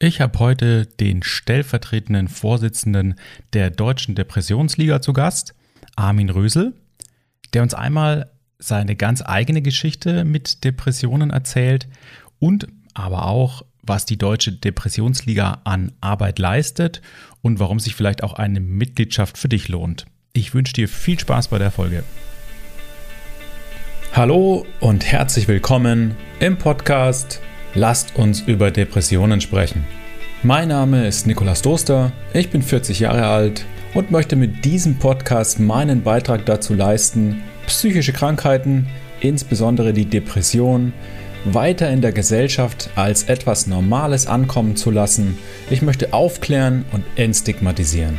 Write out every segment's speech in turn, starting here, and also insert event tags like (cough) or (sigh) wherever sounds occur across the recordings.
Ich habe heute den stellvertretenden Vorsitzenden der Deutschen Depressionsliga zu Gast, Armin Rösel, der uns einmal seine ganz eigene Geschichte mit Depressionen erzählt und aber auch, was die Deutsche Depressionsliga an Arbeit leistet und warum sich vielleicht auch eine Mitgliedschaft für dich lohnt. Ich wünsche dir viel Spaß bei der Folge. Hallo und herzlich willkommen im Podcast Lasst uns über Depressionen sprechen. Mein Name ist Nikolas Doster, ich bin 40 Jahre alt und möchte mit diesem Podcast meinen Beitrag dazu leisten, psychische Krankheiten, insbesondere die Depression, weiter in der Gesellschaft als etwas Normales ankommen zu lassen. Ich möchte aufklären und entstigmatisieren.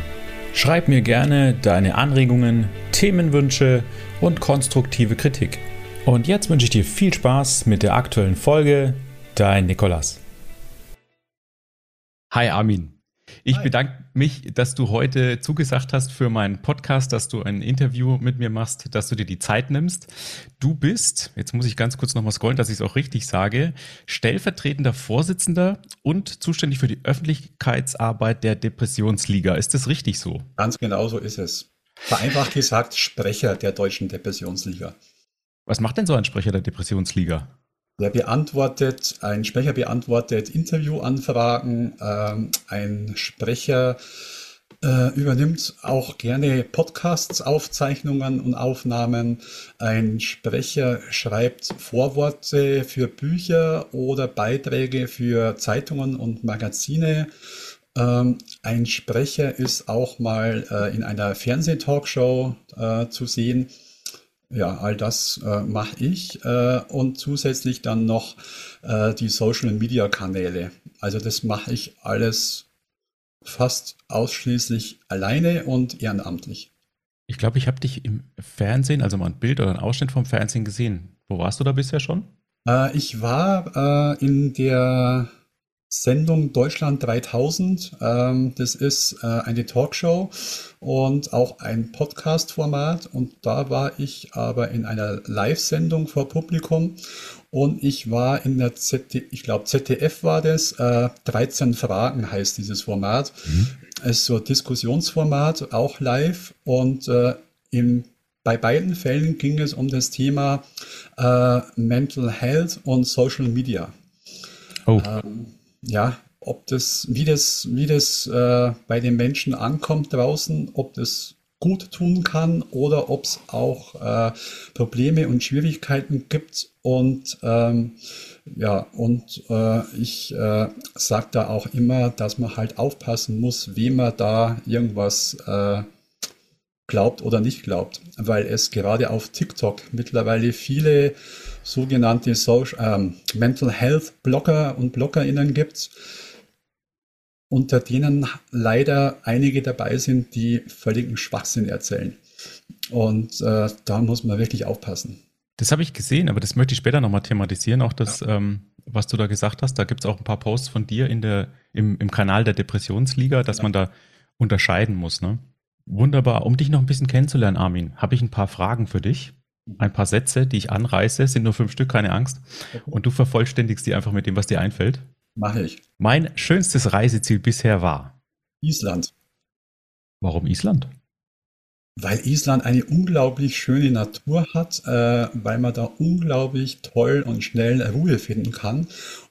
Schreib mir gerne deine Anregungen, Themenwünsche und konstruktive Kritik. Und jetzt wünsche ich dir viel Spaß mit der aktuellen Folge Dein Nikolas. Hi Armin. Ich Hi. bedanke mich, dass du heute zugesagt hast für meinen Podcast, dass du ein Interview mit mir machst, dass du dir die Zeit nimmst. Du bist, jetzt muss ich ganz kurz nochmal scrollen, dass ich es auch richtig sage, stellvertretender Vorsitzender und zuständig für die Öffentlichkeitsarbeit der Depressionsliga. Ist das richtig so? Ganz genau so ist es. Vereinfacht gesagt, Sprecher der Deutschen Depressionsliga. Was macht denn so ein Sprecher der Depressionsliga? Der beantwortet, ein Sprecher beantwortet Interviewanfragen, ähm, ein Sprecher äh, übernimmt auch gerne Podcasts, Aufzeichnungen und Aufnahmen. Ein Sprecher schreibt Vorworte für Bücher oder Beiträge für Zeitungen und Magazine. Ähm, ein Sprecher ist auch mal äh, in einer Fernsehtalkshow äh, zu sehen. Ja, all das äh, mache ich äh, und zusätzlich dann noch äh, die Social-Media-Kanäle. Also das mache ich alles fast ausschließlich alleine und ehrenamtlich. Ich glaube, ich habe dich im Fernsehen, also mal ein Bild oder ein Ausschnitt vom Fernsehen gesehen. Wo warst du da bisher schon? Äh, ich war äh, in der Sendung Deutschland 3000. Ähm, das ist äh, eine Talkshow und auch ein Podcast-Format. Und da war ich aber in einer Live-Sendung vor Publikum. Und ich war in der ZDF, ich glaube ZDF war das, äh, 13 Fragen heißt dieses Format. Mhm. Es ist so ein Diskussionsformat, auch live. Und äh, im bei beiden Fällen ging es um das Thema äh, Mental Health und Social Media. Oh. Ähm, ja, ob das, wie das, wie das äh, bei den Menschen ankommt draußen, ob das gut tun kann oder ob es auch äh, Probleme und Schwierigkeiten gibt. Und ähm, ja, und äh, ich äh, sage da auch immer, dass man halt aufpassen muss, wem man da irgendwas äh, glaubt oder nicht glaubt, weil es gerade auf TikTok mittlerweile viele sogenannte Social, ähm, Mental Health Blogger und Bloggerinnen gibt, unter denen leider einige dabei sind, die völligen Schwachsinn erzählen. Und äh, da muss man wirklich aufpassen. Das habe ich gesehen, aber das möchte ich später nochmal thematisieren, auch das, ja. ähm, was du da gesagt hast. Da gibt es auch ein paar Posts von dir in der, im, im Kanal der Depressionsliga, dass ja. man da unterscheiden muss. Ne? Wunderbar. Um dich noch ein bisschen kennenzulernen, Armin, habe ich ein paar Fragen für dich ein paar Sätze, die ich anreiße, sind nur fünf Stück, keine Angst. Und du vervollständigst die einfach mit dem, was dir einfällt. Mache ich. Mein schönstes Reiseziel bisher war Island. Warum Island? Weil Island eine unglaublich schöne Natur hat, äh, weil man da unglaublich toll und schnell Ruhe finden kann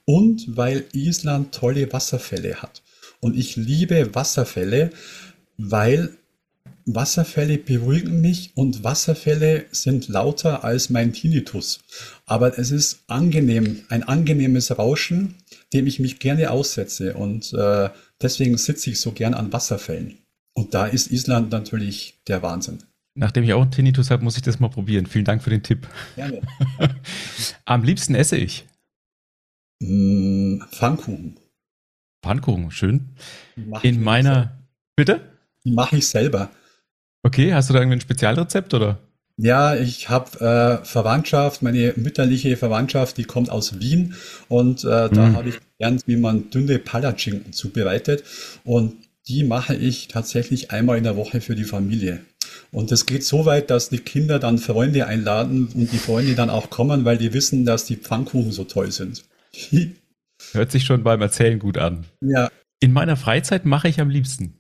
und weil Island tolle Wasserfälle hat. Und ich liebe Wasserfälle, weil Wasserfälle beruhigen mich und Wasserfälle sind lauter als mein Tinnitus. Aber es ist angenehm, ein angenehmes Rauschen, dem ich mich gerne aussetze. Und äh, deswegen sitze ich so gern an Wasserfällen. Und da ist Island natürlich der Wahnsinn. Nachdem ich auch einen Tinnitus habe, muss ich das mal probieren. Vielen Dank für den Tipp. Gerne. (laughs) Am liebsten esse ich. Mm, Pfannkuchen. Pfannkuchen, schön. In meiner. Bitte? Die mache ich selber. Okay, hast du da irgendwie ein Spezialrezept oder? Ja, ich habe äh, Verwandtschaft, meine mütterliche Verwandtschaft, die kommt aus Wien und äh, da mhm. habe ich gelernt, wie man dünne Palatschinken zubereitet und die mache ich tatsächlich einmal in der Woche für die Familie. Und es geht so weit, dass die Kinder dann Freunde einladen und die Freunde dann auch kommen, weil die wissen, dass die Pfannkuchen so toll sind. (laughs) Hört sich schon beim Erzählen gut an. Ja. In meiner Freizeit mache ich am liebsten.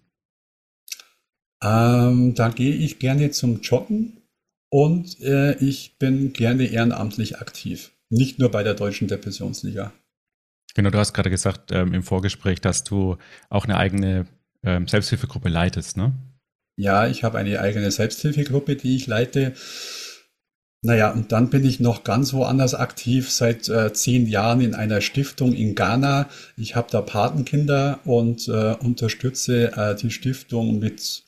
Ähm, da gehe ich gerne zum Joggen und äh, ich bin gerne ehrenamtlich aktiv. Nicht nur bei der Deutschen Depressionsliga. Genau, du hast gerade gesagt ähm, im Vorgespräch, dass du auch eine eigene ähm, Selbsthilfegruppe leitest, ne? Ja, ich habe eine eigene Selbsthilfegruppe, die ich leite. Naja, und dann bin ich noch ganz woanders aktiv, seit äh, zehn Jahren in einer Stiftung in Ghana. Ich habe da Patenkinder und äh, unterstütze äh, die Stiftung mit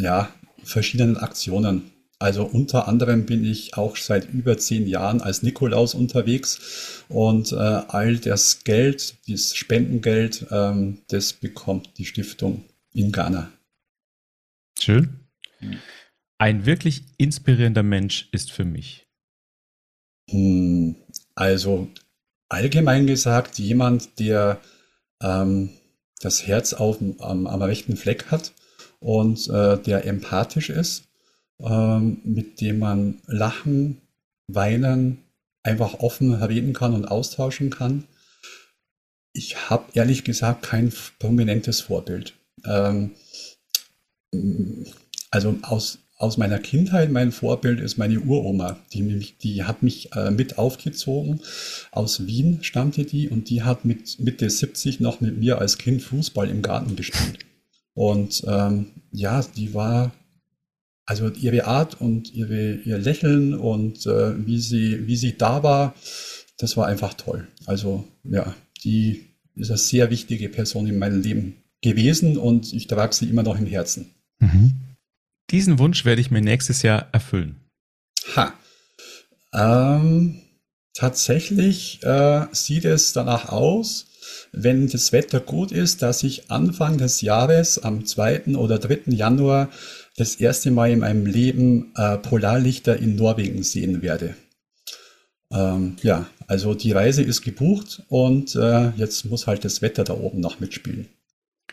ja, verschiedenen Aktionen. Also unter anderem bin ich auch seit über zehn Jahren als Nikolaus unterwegs und äh, all das Geld, dieses Spendengeld, ähm, das bekommt die Stiftung in Ghana. Schön. Ein wirklich inspirierender Mensch ist für mich. Hm, also allgemein gesagt, jemand, der ähm, das Herz auf, am, am rechten Fleck hat und äh, der empathisch ist ähm, mit dem man lachen, weinen, einfach offen reden kann und austauschen kann. Ich habe ehrlich gesagt kein prominentes Vorbild. Ähm, also aus, aus meiner Kindheit, mein Vorbild ist meine Uroma. Die, die hat mich äh, mit aufgezogen. Aus Wien stammte die und die hat mit Mitte 70 noch mit mir als Kind Fußball im Garten gespielt. Und ähm, ja, die war also ihre Art und ihre, ihr Lächeln und äh, wie, sie, wie sie da war, das war einfach toll. Also ja, die ist eine sehr wichtige Person in meinem Leben gewesen und ich trage sie immer noch im Herzen. Mhm. Diesen Wunsch werde ich mir nächstes Jahr erfüllen. Ha. Ähm, tatsächlich äh, sieht es danach aus, wenn das Wetter gut ist, dass ich Anfang des Jahres am 2. oder 3. Januar das erste Mal in meinem Leben äh, Polarlichter in Norwegen sehen werde. Ähm, ja, also die Reise ist gebucht und äh, jetzt muss halt das Wetter da oben noch mitspielen.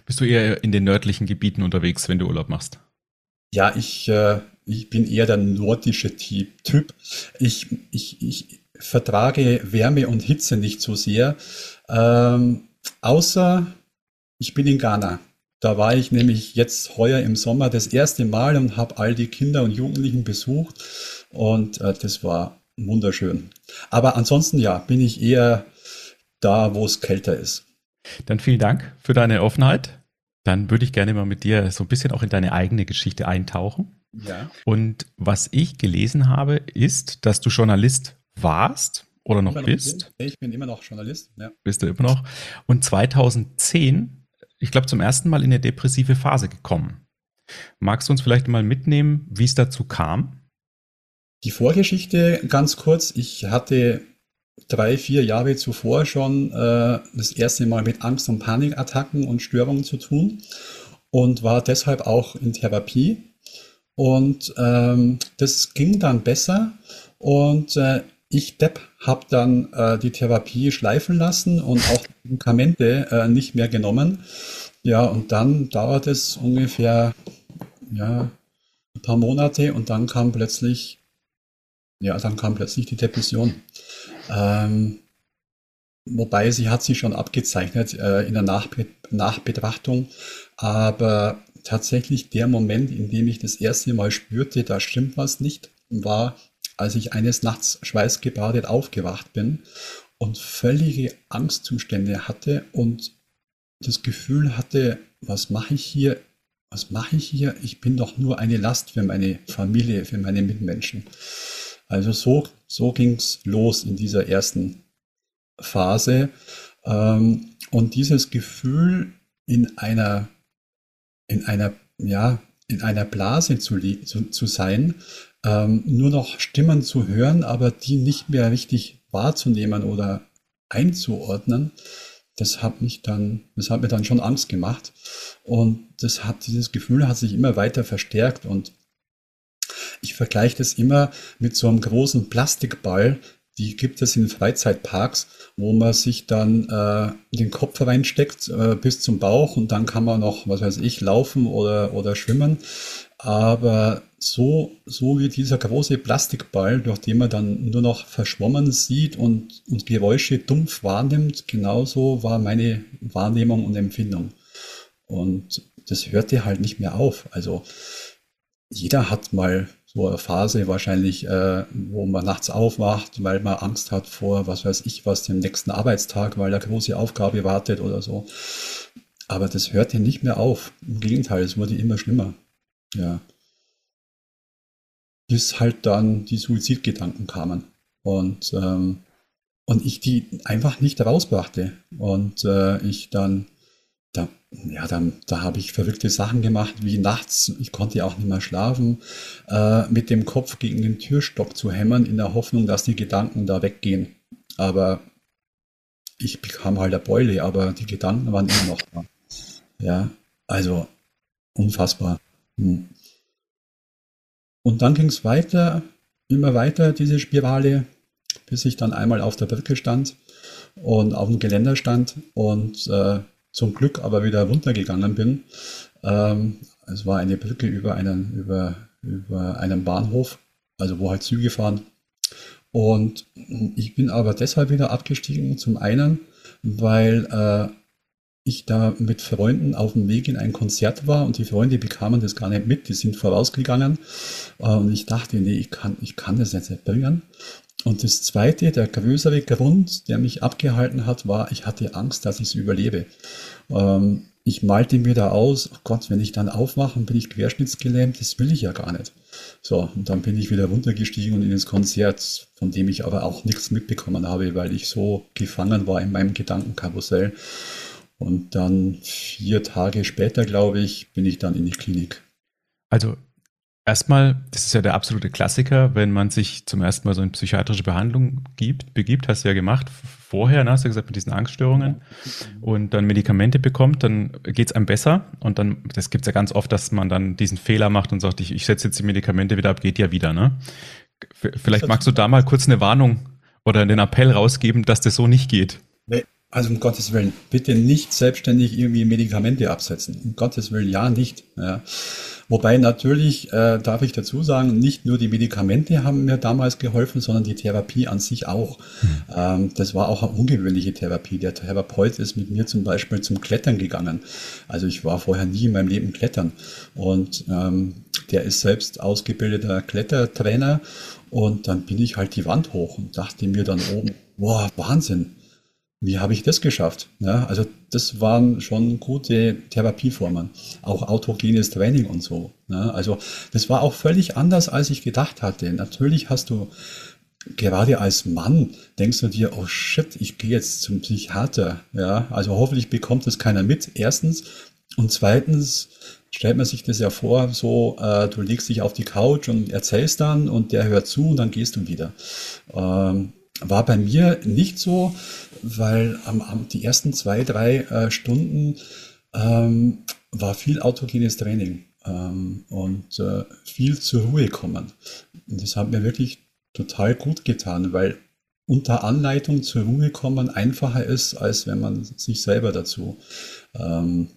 Bist du eher in den nördlichen Gebieten unterwegs, wenn du Urlaub machst? Ja, ich, äh, ich bin eher der nordische Typ. Ich, ich, ich vertrage Wärme und Hitze nicht so sehr. Ähm, außer ich bin in Ghana. Da war ich nämlich jetzt heuer im Sommer das erste Mal und habe all die Kinder und Jugendlichen besucht und äh, das war wunderschön. Aber ansonsten ja, bin ich eher da, wo es kälter ist. Dann vielen Dank für deine Offenheit. Dann würde ich gerne mal mit dir so ein bisschen auch in deine eigene Geschichte eintauchen. Ja. Und was ich gelesen habe, ist, dass du Journalist warst oder noch, noch bist. Bin. Ich bin immer noch Journalist. Ja. Bist du immer noch. Und 2010 ich glaube, zum ersten Mal in eine depressive Phase gekommen. Magst du uns vielleicht mal mitnehmen, wie es dazu kam? Die Vorgeschichte ganz kurz. Ich hatte drei, vier Jahre zuvor schon äh, das erste Mal mit Angst- und Panikattacken und Störungen zu tun und war deshalb auch in Therapie. Und ähm, das ging dann besser und äh, ich, Depp, habe dann äh, die Therapie schleifen lassen und auch Medikamente äh, nicht mehr genommen. Ja, und dann dauert es ungefähr ja, ein paar Monate und dann kam plötzlich, ja, dann kam plötzlich die Depression. Ähm, wobei sie hat sich schon abgezeichnet äh, in der Nachbe Nachbetrachtung, aber tatsächlich der Moment, in dem ich das erste Mal spürte, da stimmt was nicht, war als ich eines Nachts schweißgebadet aufgewacht bin und völlige Angstzustände hatte und das Gefühl hatte, was mache ich hier? Was mache ich hier? Ich bin doch nur eine Last für meine Familie, für meine Mitmenschen. Also so, so ging es los in dieser ersten Phase. Ähm, und dieses Gefühl in einer, in einer, ja, in einer Blase zu, zu, zu sein, ähm, nur noch Stimmen zu hören, aber die nicht mehr richtig wahrzunehmen oder einzuordnen, das hat mich dann, das hat mir dann schon Angst gemacht. Und das hat, dieses Gefühl hat sich immer weiter verstärkt und ich vergleiche das immer mit so einem großen Plastikball, die gibt es in Freizeitparks, wo man sich dann äh, den Kopf reinsteckt äh, bis zum Bauch und dann kann man noch, was weiß ich, laufen oder, oder schwimmen. Aber so, so wie dieser große Plastikball, durch den man dann nur noch verschwommen sieht und, und Geräusche dumpf wahrnimmt, genauso war meine Wahrnehmung und Empfindung. Und das hörte halt nicht mehr auf. Also jeder hat mal so eine Phase wahrscheinlich, äh, wo man nachts aufwacht, weil man Angst hat vor, was weiß ich, was dem nächsten Arbeitstag, weil eine große Aufgabe wartet oder so. Aber das hörte nicht mehr auf. Im Gegenteil, es wurde immer schlimmer. Ja. Bis halt dann die Suizidgedanken kamen. Und, ähm, und ich die einfach nicht rausbrachte. Und äh, ich dann da, ja, dann, da habe ich verrückte Sachen gemacht, wie nachts, ich konnte ja auch nicht mehr schlafen, äh, mit dem Kopf gegen den Türstock zu hämmern, in der Hoffnung, dass die Gedanken da weggehen. Aber ich bekam halt eine Beule, aber die Gedanken waren immer noch da. Ja, also unfassbar. Hm. Und dann ging es weiter, immer weiter, diese Spirale, bis ich dann einmal auf der Brücke stand und auf dem Geländer stand und äh, zum Glück aber wieder runtergegangen bin. Ähm, es war eine Brücke über einen, über, über einen Bahnhof, also wo halt Züge fahren. Und ich bin aber deshalb wieder abgestiegen. Zum einen, weil äh, ich da mit Freunden auf dem Weg in ein Konzert war und die Freunde bekamen das gar nicht mit, die sind vorausgegangen. Äh, und ich dachte, nee, ich kann, ich kann das jetzt nicht bringen. Und das zweite, der größere Grund, der mich abgehalten hat, war, ich hatte Angst, dass ich es überlebe. Ähm, ich malte mir da aus, oh Gott, wenn ich dann aufmache, bin ich querschnittsgelähmt, das will ich ja gar nicht. So, und dann bin ich wieder runtergestiegen und in das Konzert, von dem ich aber auch nichts mitbekommen habe, weil ich so gefangen war in meinem Gedankenkarussell. Und dann vier Tage später, glaube ich, bin ich dann in die Klinik. Also Erstmal, das ist ja der absolute Klassiker, wenn man sich zum ersten Mal so in psychiatrische Behandlung gibt, begibt, hast du ja gemacht vorher, ne, hast du gesagt, mit diesen Angststörungen und dann Medikamente bekommt, dann geht's einem besser und dann, das gibt's ja ganz oft, dass man dann diesen Fehler macht und sagt, ich, ich setze jetzt die Medikamente wieder ab, geht ja wieder, ne? Vielleicht magst du da mal kurz eine Warnung oder den Appell rausgeben, dass das so nicht geht. Also um Gottes Willen, bitte nicht selbstständig irgendwie Medikamente absetzen. Um Gottes Willen, ja nicht. Ja. Wobei natürlich, äh, darf ich dazu sagen, nicht nur die Medikamente haben mir damals geholfen, sondern die Therapie an sich auch. Mhm. Ähm, das war auch eine ungewöhnliche Therapie. Der Therapeut ist mit mir zum Beispiel zum Klettern gegangen. Also ich war vorher nie in meinem Leben klettern. Und ähm, der ist selbst ausgebildeter Klettertrainer. Und dann bin ich halt die Wand hoch und dachte mir dann oben, boah, Wahnsinn wie habe ich das geschafft? Ja, also das waren schon gute Therapieformen, auch autogenes Training und so. Ja, also das war auch völlig anders, als ich gedacht hatte. Natürlich hast du gerade als Mann denkst du dir, oh shit, ich gehe jetzt zum Psychiater. Ja, also hoffentlich bekommt das keiner mit. Erstens und zweitens stellt man sich das ja vor, so äh, du legst dich auf die Couch und erzählst dann und der hört zu und dann gehst du wieder. Ähm, war bei mir nicht so, weil am, am, die ersten zwei, drei äh, Stunden ähm, war viel autogenes Training ähm, und äh, viel zur Ruhe kommen. Und das hat mir wirklich total gut getan, weil unter Anleitung zur Ruhe kommen einfacher ist, als wenn man sich selber dazu ähm,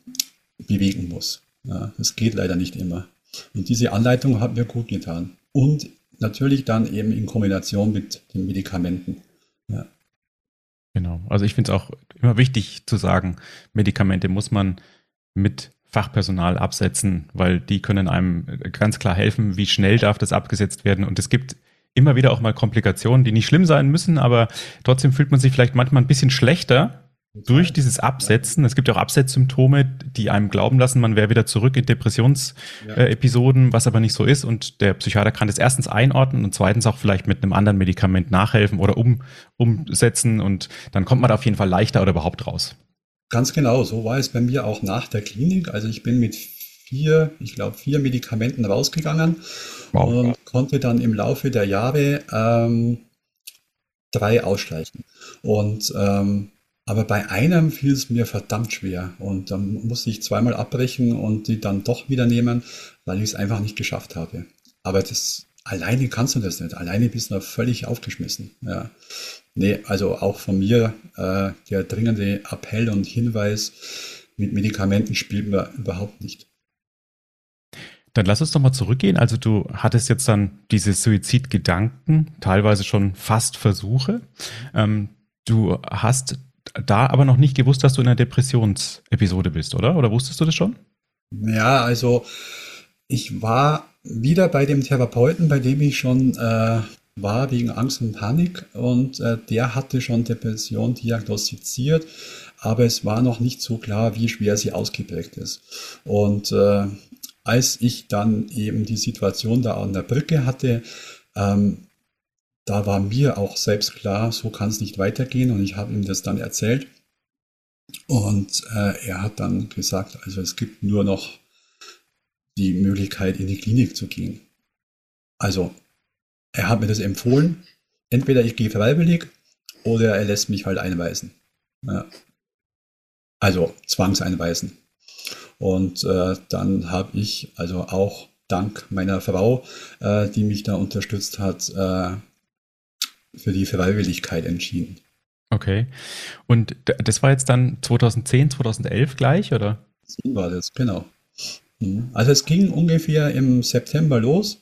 bewegen muss. Ja, das geht leider nicht immer. Und diese Anleitung hat mir gut getan. Und Natürlich dann eben in Kombination mit den Medikamenten. Ja. Genau. Also ich finde es auch immer wichtig zu sagen, Medikamente muss man mit Fachpersonal absetzen, weil die können einem ganz klar helfen, wie schnell darf das abgesetzt werden. Und es gibt immer wieder auch mal Komplikationen, die nicht schlimm sein müssen, aber trotzdem fühlt man sich vielleicht manchmal ein bisschen schlechter, durch dieses Absetzen, es gibt ja auch Absetzsymptome, die einem glauben lassen, man wäre wieder zurück in Depressionsepisoden, ja. äh, was aber nicht so ist. Und der Psychiater kann das erstens einordnen und zweitens auch vielleicht mit einem anderen Medikament nachhelfen oder um, umsetzen und dann kommt man da auf jeden Fall leichter oder überhaupt raus. Ganz genau, so war es bei mir auch nach der Klinik. Also ich bin mit vier, ich glaube vier Medikamenten rausgegangen wow. und konnte dann im Laufe der Jahre ähm, drei ausstreichen. Und ähm, aber bei einem fiel es mir verdammt schwer und dann musste ich zweimal abbrechen und die dann doch wieder nehmen, weil ich es einfach nicht geschafft habe. Aber das alleine kannst du das nicht. Alleine bist du völlig aufgeschmissen. Ja. Nee, also auch von mir äh, der dringende Appell und Hinweis, mit Medikamenten spielt man überhaupt nicht. Dann lass uns doch mal zurückgehen. Also du hattest jetzt dann diese Suizidgedanken, teilweise schon fast Versuche. Ähm, du hast da aber noch nicht gewusst, dass du in einer Depressionsepisode bist, oder? Oder wusstest du das schon? Ja, also ich war wieder bei dem Therapeuten, bei dem ich schon äh, war wegen Angst und Panik und äh, der hatte schon Depression diagnostiziert, aber es war noch nicht so klar, wie schwer sie ausgeprägt ist. Und äh, als ich dann eben die Situation da an der Brücke hatte, ähm, da war mir auch selbst klar, so kann es nicht weitergehen und ich habe ihm das dann erzählt. Und äh, er hat dann gesagt, also es gibt nur noch die Möglichkeit, in die Klinik zu gehen. Also er hat mir das empfohlen. Entweder ich gehe freiwillig oder er lässt mich halt einweisen. Ja. Also zwangseinweisen. Und äh, dann habe ich also auch dank meiner Frau, äh, die mich da unterstützt hat, äh, für die Freiwilligkeit entschieden. Okay. Und das war jetzt dann 2010, 2011 gleich, oder? So war das, genau. Mhm. Also es ging ungefähr im September los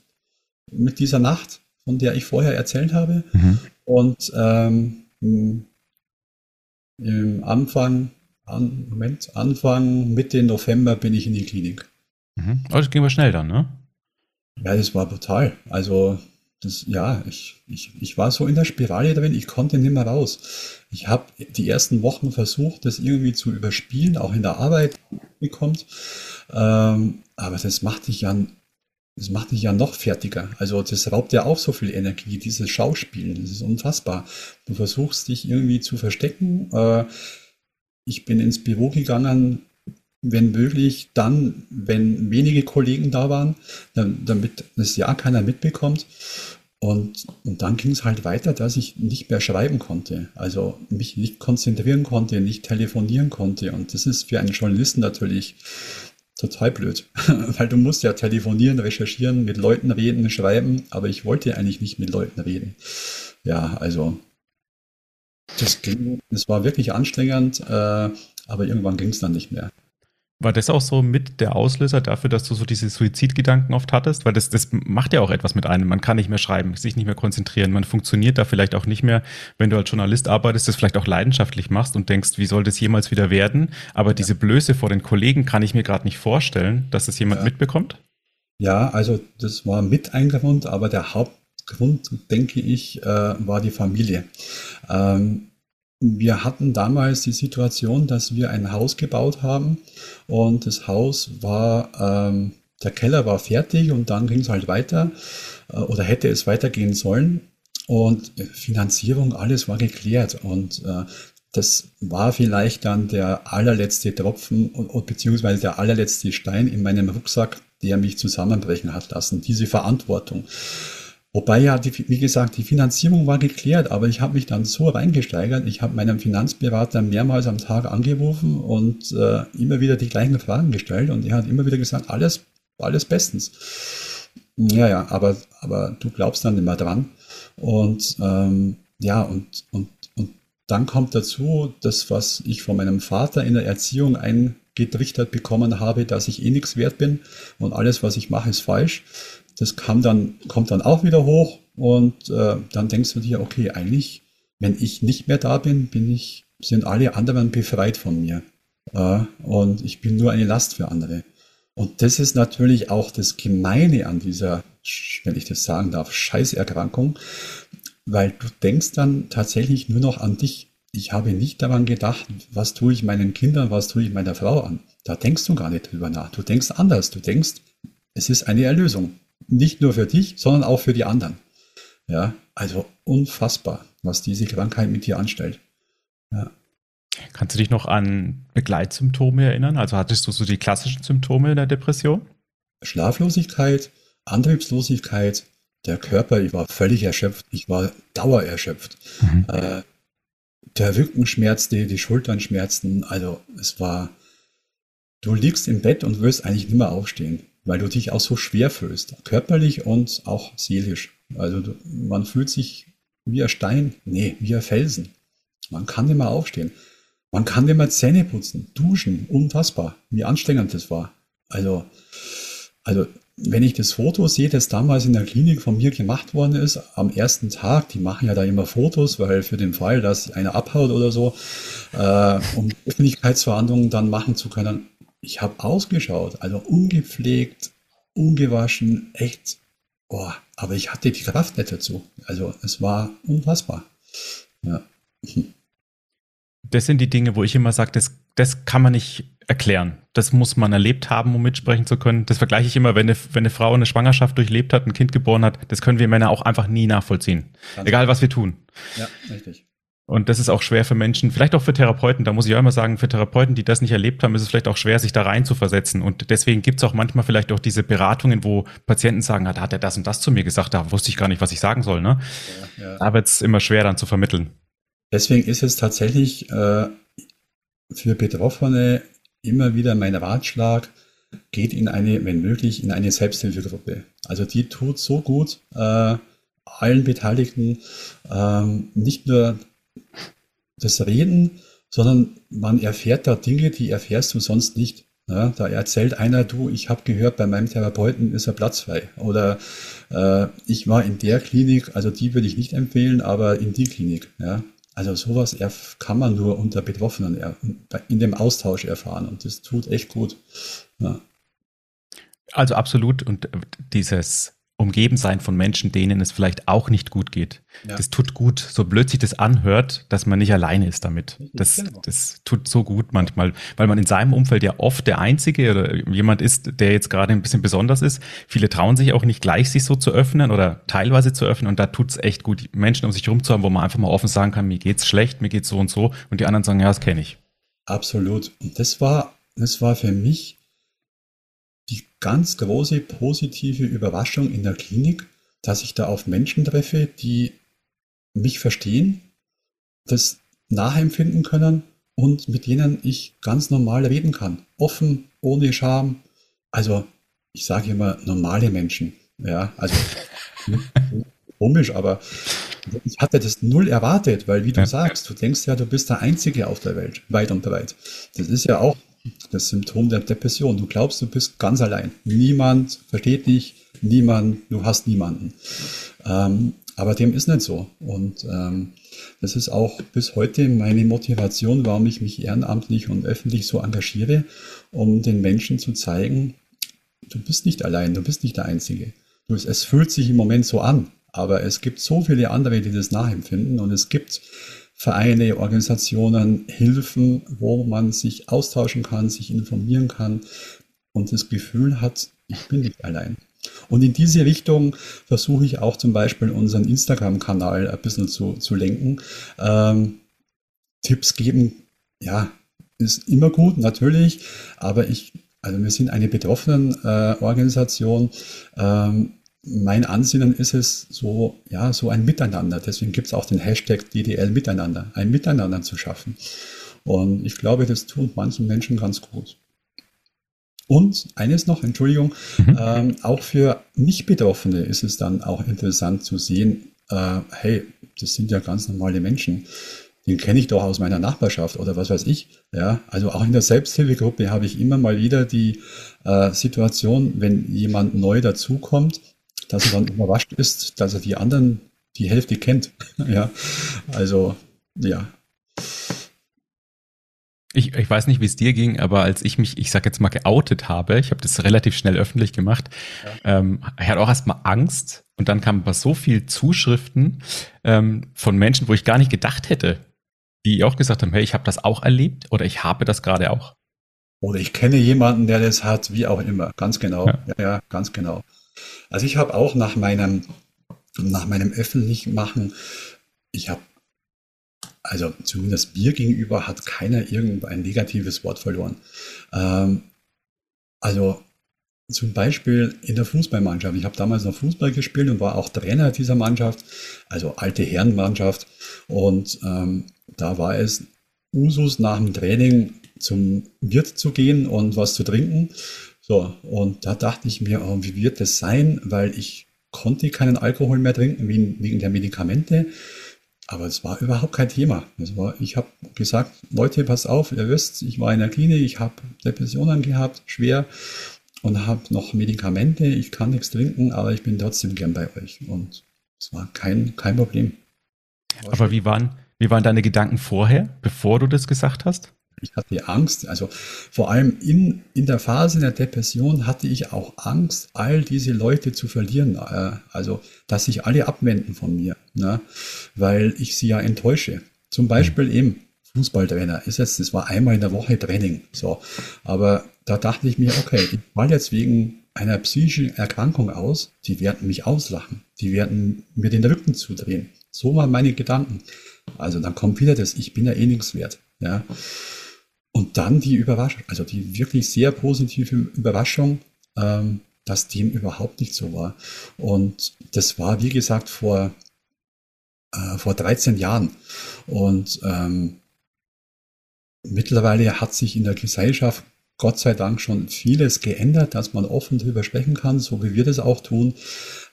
mit dieser Nacht, von der ich vorher erzählt habe. Mhm. Und ähm, im Anfang an, Moment, Anfang, Mitte November bin ich in die Klinik. Mhm. Oh, das ging aber schnell dann, ne? Ja, das war brutal. Also, das, ja, ich, ich, ich war so in der Spirale drin, ich konnte nicht mehr raus. Ich habe die ersten Wochen versucht, das irgendwie zu überspielen, auch in der Arbeit bekommt. Ähm, aber das macht dich ja, das macht dich ja noch fertiger. Also das raubt ja auch so viel Energie, dieses Schauspielen. Das ist unfassbar. Du versuchst dich irgendwie zu verstecken. Äh, ich bin ins Büro gegangen, wenn möglich, dann, wenn wenige Kollegen da waren, damit das ja keiner mitbekommt. Und, und dann ging es halt weiter, dass ich nicht mehr schreiben konnte, also mich nicht konzentrieren konnte, nicht telefonieren konnte. Und das ist für einen Journalisten natürlich total blöd, (laughs) weil du musst ja telefonieren, recherchieren, mit Leuten reden, schreiben, aber ich wollte eigentlich nicht mit Leuten reden. Ja, also das ging, es war wirklich anstrengend, äh, aber irgendwann ging es dann nicht mehr. War das auch so mit der Auslöser dafür, dass du so diese Suizidgedanken oft hattest? Weil das, das macht ja auch etwas mit einem. Man kann nicht mehr schreiben, sich nicht mehr konzentrieren. Man funktioniert da vielleicht auch nicht mehr, wenn du als Journalist arbeitest, das vielleicht auch leidenschaftlich machst und denkst, wie soll das jemals wieder werden? Aber ja. diese Blöße vor den Kollegen kann ich mir gerade nicht vorstellen, dass das jemand ja. mitbekommt. Ja, also das war mit ein Grund, aber der Haupt, Grund, denke ich, äh, war die Familie. Ähm, wir hatten damals die Situation, dass wir ein Haus gebaut haben und das Haus war, ähm, der Keller war fertig und dann ging es halt weiter äh, oder hätte es weitergehen sollen und Finanzierung, alles war geklärt und äh, das war vielleicht dann der allerletzte Tropfen beziehungsweise der allerletzte Stein in meinem Rucksack, der mich zusammenbrechen hat lassen, diese Verantwortung. Wobei ja, die, wie gesagt, die Finanzierung war geklärt, aber ich habe mich dann so reingesteigert. Ich habe meinen Finanzberater mehrmals am Tag angerufen und äh, immer wieder die gleichen Fragen gestellt und er hat immer wieder gesagt, alles, alles bestens. Ja, ja, aber, aber du glaubst dann immer dran. Und ähm, ja, und, und, und dann kommt dazu, das, was ich von meinem Vater in der Erziehung eingetrichtert bekommen habe, dass ich eh nichts wert bin und alles, was ich mache, ist falsch. Das kam dann, kommt dann auch wieder hoch und äh, dann denkst du dir, okay, eigentlich, wenn ich nicht mehr da bin, bin ich, sind alle anderen befreit von mir. Äh, und ich bin nur eine Last für andere. Und das ist natürlich auch das Gemeine an dieser, wenn ich das sagen darf, Scheißerkrankung, weil du denkst dann tatsächlich nur noch an dich. Ich habe nicht daran gedacht, was tue ich meinen Kindern, was tue ich meiner Frau an. Da denkst du gar nicht drüber nach. Du denkst anders. Du denkst, es ist eine Erlösung. Nicht nur für dich, sondern auch für die anderen. Ja, also unfassbar, was diese Krankheit mit dir anstellt. Ja. Kannst du dich noch an Begleitsymptome erinnern? Also hattest du so die klassischen Symptome der Depression? Schlaflosigkeit, Antriebslosigkeit, der Körper, ich war völlig erschöpft, ich war dauererschöpft. Mhm. Äh, der Rücken schmerzte, die Schultern schmerzten, also es war, du liegst im Bett und wirst eigentlich nicht mehr aufstehen weil du dich auch so schwer fühlst, körperlich und auch seelisch. Also du, man fühlt sich wie ein Stein, nee, wie ein Felsen. Man kann nicht mehr aufstehen. Man kann nicht mehr Zähne putzen, duschen, unfassbar, wie anstrengend das war. Also, also wenn ich das Foto sehe, das damals in der Klinik von mir gemacht worden ist, am ersten Tag, die machen ja da immer Fotos, weil für den Fall, dass einer abhaut oder so, äh, um (laughs) Öffentlichkeitsverhandlungen dann machen zu können, ich habe ausgeschaut, also ungepflegt, ungewaschen, echt, boah, aber ich hatte die Kraft nicht dazu. Also es war unfassbar. Ja. Das sind die Dinge, wo ich immer sage, das, das kann man nicht erklären. Das muss man erlebt haben, um mitsprechen zu können. Das vergleiche ich immer, wenn eine, wenn eine Frau eine Schwangerschaft durchlebt hat, ein Kind geboren hat, das können wir Männer auch einfach nie nachvollziehen. Ganz Egal, was wir tun. Ja, richtig. Und das ist auch schwer für Menschen, vielleicht auch für Therapeuten, da muss ich auch immer sagen, für Therapeuten, die das nicht erlebt haben, ist es vielleicht auch schwer, sich da rein zu versetzen. Und deswegen gibt es auch manchmal vielleicht auch diese Beratungen, wo Patienten sagen, da hat er das und das zu mir gesagt, da wusste ich gar nicht, was ich sagen soll. Ne? Ja, ja. Da wird es immer schwer dann zu vermitteln. Deswegen ist es tatsächlich äh, für Betroffene immer wieder mein Ratschlag, geht in eine, wenn möglich, in eine Selbsthilfegruppe. Also die tut so gut äh, allen Beteiligten, ähm, nicht nur das Reden, sondern man erfährt da Dinge, die erfährst du sonst nicht. Ja, da erzählt einer, du, ich habe gehört, bei meinem Therapeuten ist er platzfrei. Oder äh, ich war in der Klinik, also die würde ich nicht empfehlen, aber in die Klinik. Ja. Also sowas kann man nur unter Betroffenen in dem Austausch erfahren und das tut echt gut. Ja. Also absolut und dieses umgeben sein von Menschen, denen es vielleicht auch nicht gut geht. Ja. Das tut gut, so blöd sich das anhört, dass man nicht alleine ist damit. Das, genau. das tut so gut manchmal, weil man in seinem Umfeld ja oft der Einzige oder jemand ist, der jetzt gerade ein bisschen besonders ist. Viele trauen sich auch nicht gleich, sich so zu öffnen oder teilweise zu öffnen und da tut es echt gut, Menschen um sich herum zu haben, wo man einfach mal offen sagen kann, mir geht's schlecht, mir geht's so und so und die anderen sagen, ja, das kenne ich. Absolut. Und das war, das war für mich ganz große positive Überraschung in der Klinik, dass ich da auf Menschen treffe, die mich verstehen, das nachempfinden können und mit denen ich ganz normal reden kann. Offen, ohne Scham. Also, ich sage immer normale Menschen. Ja, also (laughs) komisch, aber ich hatte das null erwartet, weil wie du ja. sagst, du denkst ja, du bist der Einzige auf der Welt, weit und breit. Das ist ja auch das Symptom der Depression. Du glaubst, du bist ganz allein. Niemand versteht dich, niemand, du hast niemanden. Ähm, aber dem ist nicht so. Und ähm, das ist auch bis heute meine Motivation, warum ich mich ehrenamtlich und öffentlich so engagiere, um den Menschen zu zeigen, du bist nicht allein, du bist nicht der Einzige. Es fühlt sich im Moment so an, aber es gibt so viele andere, die das nachempfinden und es gibt Vereine, Organisationen, Hilfen, wo man sich austauschen kann, sich informieren kann und das Gefühl hat, ich bin nicht allein. Und in diese Richtung versuche ich auch zum Beispiel unseren Instagram-Kanal ein bisschen zu, zu lenken. Ähm, Tipps geben, ja, ist immer gut, natürlich, aber ich, also wir sind eine betroffenen äh, Organisation. Ähm, mein Ansinnen ist es so, ja, so ein Miteinander. Deswegen gibt es auch den Hashtag DDL Miteinander, ein Miteinander zu schaffen. Und ich glaube, das tut manchen Menschen ganz gut. Und eines noch, Entschuldigung, mhm. ähm, auch für Nicht-Betroffene ist es dann auch interessant zu sehen, äh, hey, das sind ja ganz normale Menschen. Den kenne ich doch aus meiner Nachbarschaft oder was weiß ich. Ja, also auch in der Selbsthilfegruppe habe ich immer mal wieder die äh, Situation, wenn jemand neu dazukommt, dass er dann überrascht ist, dass er die anderen, die Hälfte kennt. (laughs) ja, also, ja. Ich, ich weiß nicht, wie es dir ging, aber als ich mich, ich sag jetzt mal, geoutet habe, ich habe das relativ schnell öffentlich gemacht, ja. ähm, ich hatte auch erstmal Angst und dann kamen aber so viel Zuschriften ähm, von Menschen, wo ich gar nicht gedacht hätte, die auch gesagt haben, hey, ich habe das auch erlebt oder ich habe das gerade auch. Oder ich kenne jemanden, der das hat, wie auch immer. Ganz genau. Ja, ja ganz genau. Also ich habe auch nach meinem, nach meinem öffentlichen Machen, ich habe, also zumindest mir gegenüber hat keiner irgendein negatives Wort verloren. Ähm, also zum Beispiel in der Fußballmannschaft. Ich habe damals noch Fußball gespielt und war auch Trainer dieser Mannschaft, also alte Herrenmannschaft. Und ähm, da war es Usus nach dem Training zum Wirt zu gehen und was zu trinken. So, und da dachte ich mir, oh, wie wird das sein? Weil ich konnte keinen Alkohol mehr trinken wegen der Medikamente. Aber es war überhaupt kein Thema. War, ich habe gesagt, Leute, pass auf, ihr wisst, ich war in der Klinik, ich habe Depressionen gehabt, schwer. und habe noch Medikamente. Ich kann nichts trinken, aber ich bin trotzdem gern bei euch. Und es war kein, kein Problem. Aber wie waren, wie waren deine Gedanken vorher, bevor du das gesagt hast? Ich hatte Angst, also vor allem in, in der Phase der Depression hatte ich auch Angst, all diese Leute zu verlieren, äh, also dass sich alle abwenden von mir, ne? weil ich sie ja enttäusche. Zum Beispiel eben Fußballtrainer ist jetzt, das war einmal in der Woche Training, so, aber da dachte ich mir, okay, ich fall jetzt wegen einer psychischen Erkrankung aus, die werden mich auslachen, die werden mir den Rücken zudrehen. So waren meine Gedanken. Also dann kommt wieder das, ich bin ja eh nichts wert. Ja. Und dann die Überraschung, also die wirklich sehr positive Überraschung, ähm, dass dem überhaupt nicht so war. Und das war, wie gesagt, vor, äh, vor 13 Jahren. Und ähm, mittlerweile hat sich in der Gesellschaft Gott sei Dank schon vieles geändert, dass man offen darüber sprechen kann, so wie wir das auch tun,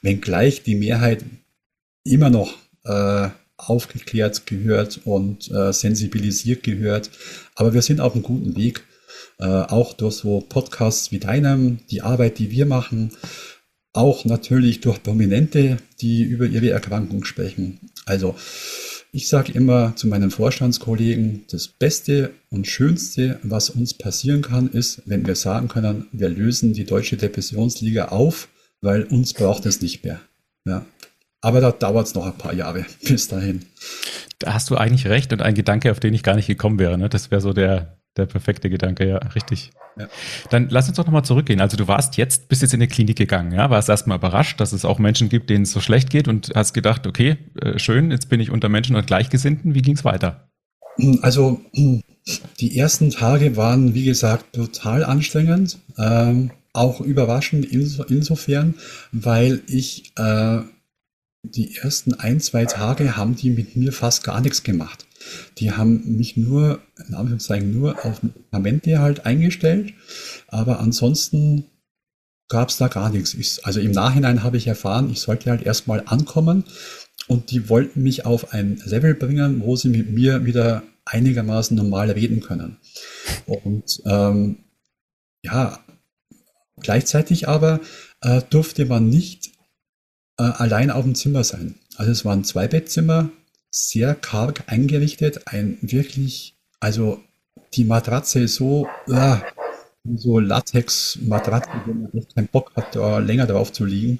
wenngleich die Mehrheit immer noch äh, aufgeklärt gehört und äh, sensibilisiert gehört. Aber wir sind auf einem guten Weg, äh, auch durch so Podcasts wie deinem, die Arbeit, die wir machen, auch natürlich durch Prominente, die über ihre Erkrankung sprechen. Also ich sage immer zu meinen Vorstandskollegen, das Beste und Schönste, was uns passieren kann, ist, wenn wir sagen können, wir lösen die Deutsche Depressionsliga auf, weil uns braucht es nicht mehr. Ja. Aber da dauert es noch ein paar Jahre (laughs) bis dahin. Da hast du eigentlich recht und ein Gedanke, auf den ich gar nicht gekommen wäre. Ne? Das wäre so der, der perfekte Gedanke, ja, richtig. Ja. Dann lass uns doch nochmal zurückgehen. Also du warst jetzt, bist jetzt in eine Klinik gegangen, ja, warst erstmal überrascht, dass es auch Menschen gibt, denen es so schlecht geht und hast gedacht, okay, äh, schön, jetzt bin ich unter Menschen und Gleichgesinnten. Wie ging es weiter? Also die ersten Tage waren, wie gesagt, total anstrengend, ähm, auch überraschend inso, insofern, weil ich äh, die ersten ein, zwei Tage haben die mit mir fast gar nichts gemacht. Die haben mich nur, in Anführungszeichen, nur auf Medikamente halt eingestellt, aber ansonsten gab es da gar nichts. Ich, also im Nachhinein habe ich erfahren, ich sollte halt erstmal ankommen und die wollten mich auf ein Level bringen, wo sie mit mir wieder einigermaßen normal reden können. Und ähm, ja, gleichzeitig aber äh, durfte man nicht äh, allein auf dem Zimmer sein. Also es war ein Zweibettzimmer, sehr karg eingerichtet, ein wirklich, also die Matratze so, äh, so Latex-Matratze, wo man echt keinen Bock hat, da länger drauf zu liegen.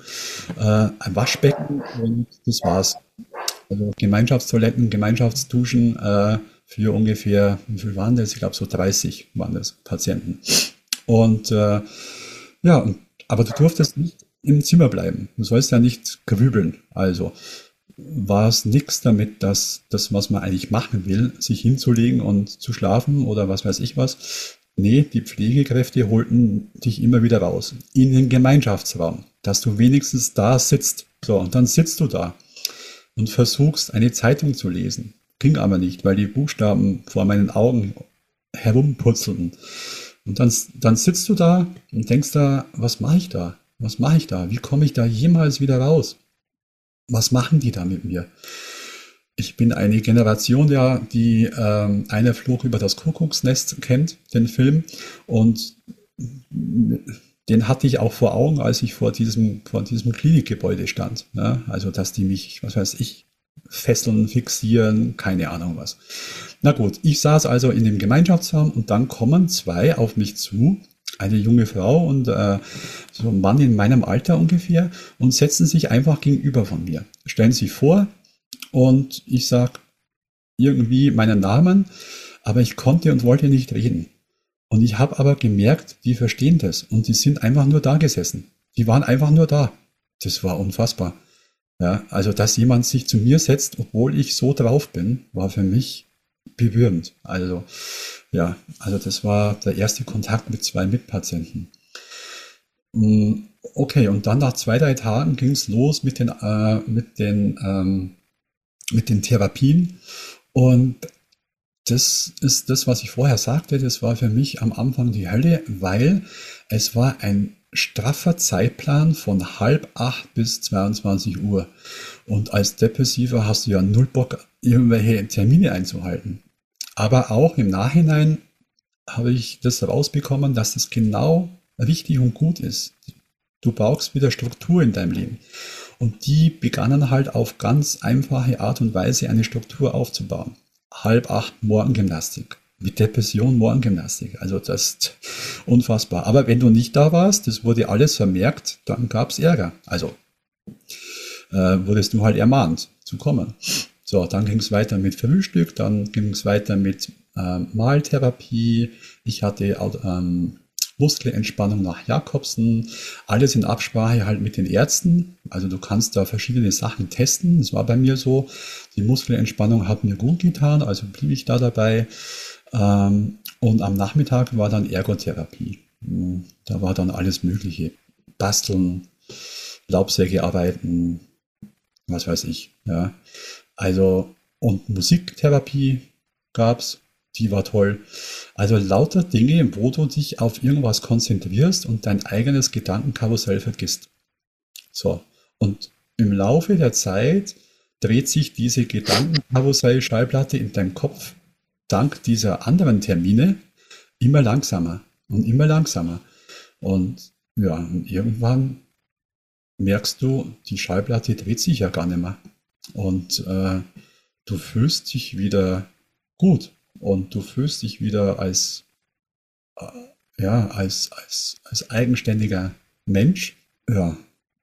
Äh, ein Waschbecken und das war's. Also Gemeinschaftstoiletten, Gemeinschaftsduschen äh, für ungefähr, wie viel waren das? Ich glaube so 30 waren das Patienten. Und äh, ja, aber du durftest nicht im Zimmer bleiben. Du sollst ja nicht grübeln. Also war es nichts damit, dass das, was man eigentlich machen will, sich hinzulegen und zu schlafen oder was weiß ich was. Nee, die Pflegekräfte holten dich immer wieder raus. In den Gemeinschaftsraum, dass du wenigstens da sitzt. So, und dann sitzt du da und versuchst, eine Zeitung zu lesen. Ging aber nicht, weil die Buchstaben vor meinen Augen herumputzelten. Und dann, dann sitzt du da und denkst da, was mache ich da? Was mache ich da? Wie komme ich da jemals wieder raus? Was machen die da mit mir? Ich bin eine Generation, ja, die ähm, eine Fluch über das Kuckucksnest kennt, den Film. Und den hatte ich auch vor Augen, als ich vor diesem, vor diesem Klinikgebäude stand. Ne? Also, dass die mich, was weiß ich, fesseln, fixieren, keine Ahnung was. Na gut, ich saß also in dem Gemeinschaftsraum und dann kommen zwei auf mich zu, eine junge Frau und äh, so ein Mann in meinem Alter ungefähr und setzen sich einfach gegenüber von mir. Stellen sich vor und ich sage irgendwie meinen Namen, aber ich konnte und wollte nicht reden. Und ich habe aber gemerkt, die verstehen das und die sind einfach nur da gesessen. Die waren einfach nur da. Das war unfassbar. Ja, also dass jemand sich zu mir setzt, obwohl ich so drauf bin, war für mich berührend. Also ja, also das war der erste Kontakt mit zwei Mitpatienten. Mm, okay, und dann nach zwei, drei Tagen ging es los mit den, äh, mit, den, ähm, mit den Therapien. Und das ist das, was ich vorher sagte, das war für mich am Anfang die Hölle, weil es war ein straffer Zeitplan von halb acht bis 22 Uhr. Und als Depressiver hast du ja null Bock, irgendwelche Termine einzuhalten. Aber auch im Nachhinein habe ich das rausbekommen, dass es genau richtig und gut ist. Du brauchst wieder Struktur in deinem Leben. Und die begannen halt auf ganz einfache Art und Weise eine Struktur aufzubauen. Halb acht Morgengymnastik. Mit Depression Morgengymnastik. Also das ist unfassbar. Aber wenn du nicht da warst, das wurde alles vermerkt, dann gab es Ärger. Also äh, wurdest du halt ermahnt zu kommen. So, dann ging es weiter mit Frühstück, dann ging es weiter mit äh, Maltherapie. Ich hatte ähm, Muskelentspannung nach Jakobsen, alles in Absprache halt mit den Ärzten. Also du kannst da verschiedene Sachen testen. Das war bei mir so. Die Muskelentspannung hat mir gut getan, also blieb ich da dabei. Ähm, und am Nachmittag war dann Ergotherapie. Hm, da war dann alles Mögliche. Basteln, Laubsäge arbeiten, was weiß ich. Ja. Also, und Musiktherapie gab's die war toll. Also lauter Dinge, wo du dich auf irgendwas konzentrierst und dein eigenes Gedankenkarussell vergisst. So. Und im Laufe der Zeit dreht sich diese Gedankenkarussell-Schallplatte in deinem Kopf dank dieser anderen Termine immer langsamer und immer langsamer. Und ja, und irgendwann merkst du, die Schallplatte dreht sich ja gar nicht mehr. Und äh, du fühlst dich wieder gut und du fühlst dich wieder als, äh, ja, als, als, als eigenständiger Mensch. Ja,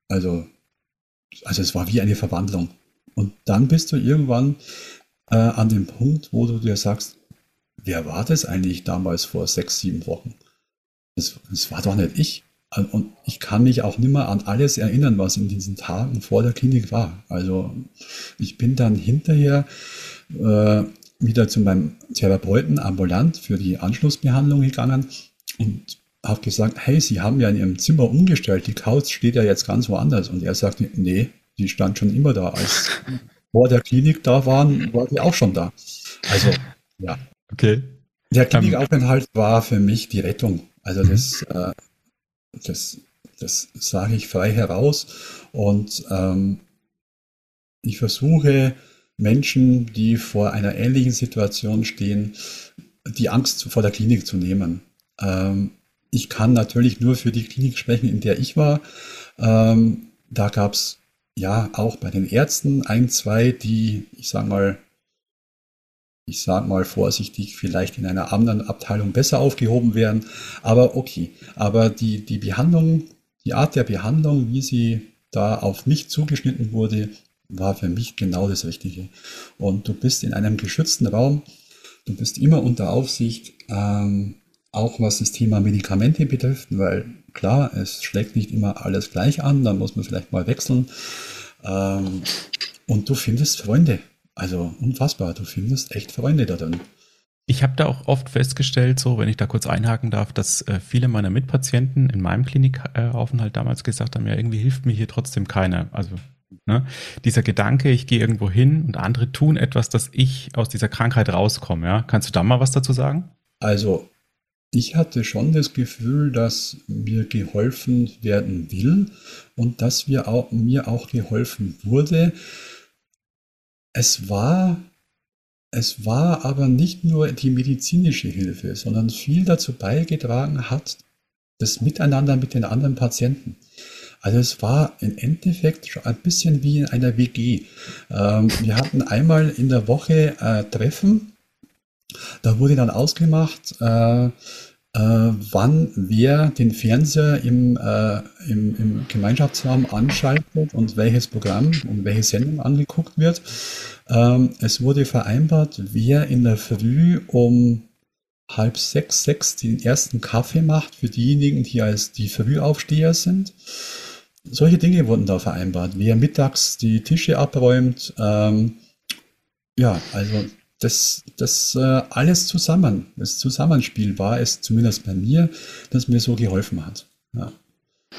also, also es war wie eine Verwandlung. Und dann bist du irgendwann äh, an dem Punkt, wo du dir sagst, wer war das eigentlich damals vor sechs, sieben Wochen? Das, das war doch nicht ich. Und ich kann mich auch nicht mehr an alles erinnern, was in diesen Tagen vor der Klinik war. Also ich bin dann hinterher äh, wieder zu meinem Therapeuten ambulant für die Anschlussbehandlung gegangen und habe gesagt, hey, Sie haben ja in Ihrem Zimmer umgestellt, die Couch steht ja jetzt ganz woanders. Und er sagte, nee, die stand schon immer da. Als (laughs) vor der Klinik da waren, war die auch schon da. Also, ja. Okay. Der Klinikaufenthalt war für mich die Rettung. Also das, äh, das, das sage ich frei heraus. Und ähm, ich versuche Menschen, die vor einer ähnlichen Situation stehen, die Angst vor der Klinik zu nehmen. Ähm, ich kann natürlich nur für die Klinik sprechen, in der ich war. Ähm, da gab es ja auch bei den Ärzten ein, zwei, die, ich sag mal, ich sag mal vorsichtig, vielleicht in einer anderen Abteilung besser aufgehoben wären. Aber okay. Aber die, die Behandlung, die Art der Behandlung, wie sie da auf mich zugeschnitten wurde, war für mich genau das Richtige. Und du bist in einem geschützten Raum, du bist immer unter Aufsicht, ähm, auch was das Thema Medikamente betrifft, weil klar, es schlägt nicht immer alles gleich an, dann muss man vielleicht mal wechseln. Ähm, und du findest Freunde. Also unfassbar, du findest echt Freunde da drin. Ich habe da auch oft festgestellt, so wenn ich da kurz einhaken darf, dass äh, viele meiner Mitpatienten in meinem Klinikaufenthalt damals gesagt haben, ja, irgendwie hilft mir hier trotzdem keiner. Also Ne? Dieser Gedanke, ich gehe irgendwo hin und andere tun etwas, dass ich aus dieser Krankheit rauskomme. Ja? Kannst du da mal was dazu sagen? Also, ich hatte schon das Gefühl, dass mir geholfen werden will und dass wir auch, mir auch geholfen wurde. Es war, es war aber nicht nur die medizinische Hilfe, sondern viel dazu beigetragen hat, das Miteinander mit den anderen Patienten. Also es war im Endeffekt schon ein bisschen wie in einer WG. Ähm, wir hatten einmal in der Woche äh, Treffen. Da wurde dann ausgemacht, äh, wann wer den Fernseher im, äh, im, im, Gemeinschaftsraum anschaltet und welches Programm und welche Sendung angeguckt wird. Ähm, es wurde vereinbart, wer in der Früh um halb sechs, sechs den ersten Kaffee macht für diejenigen, die als die Frühaufsteher sind. Solche Dinge wurden da vereinbart, wie er mittags die Tische abräumt. Ähm, ja, also das, das äh, alles zusammen, das Zusammenspiel war es zumindest bei mir, das mir so geholfen hat. Ja.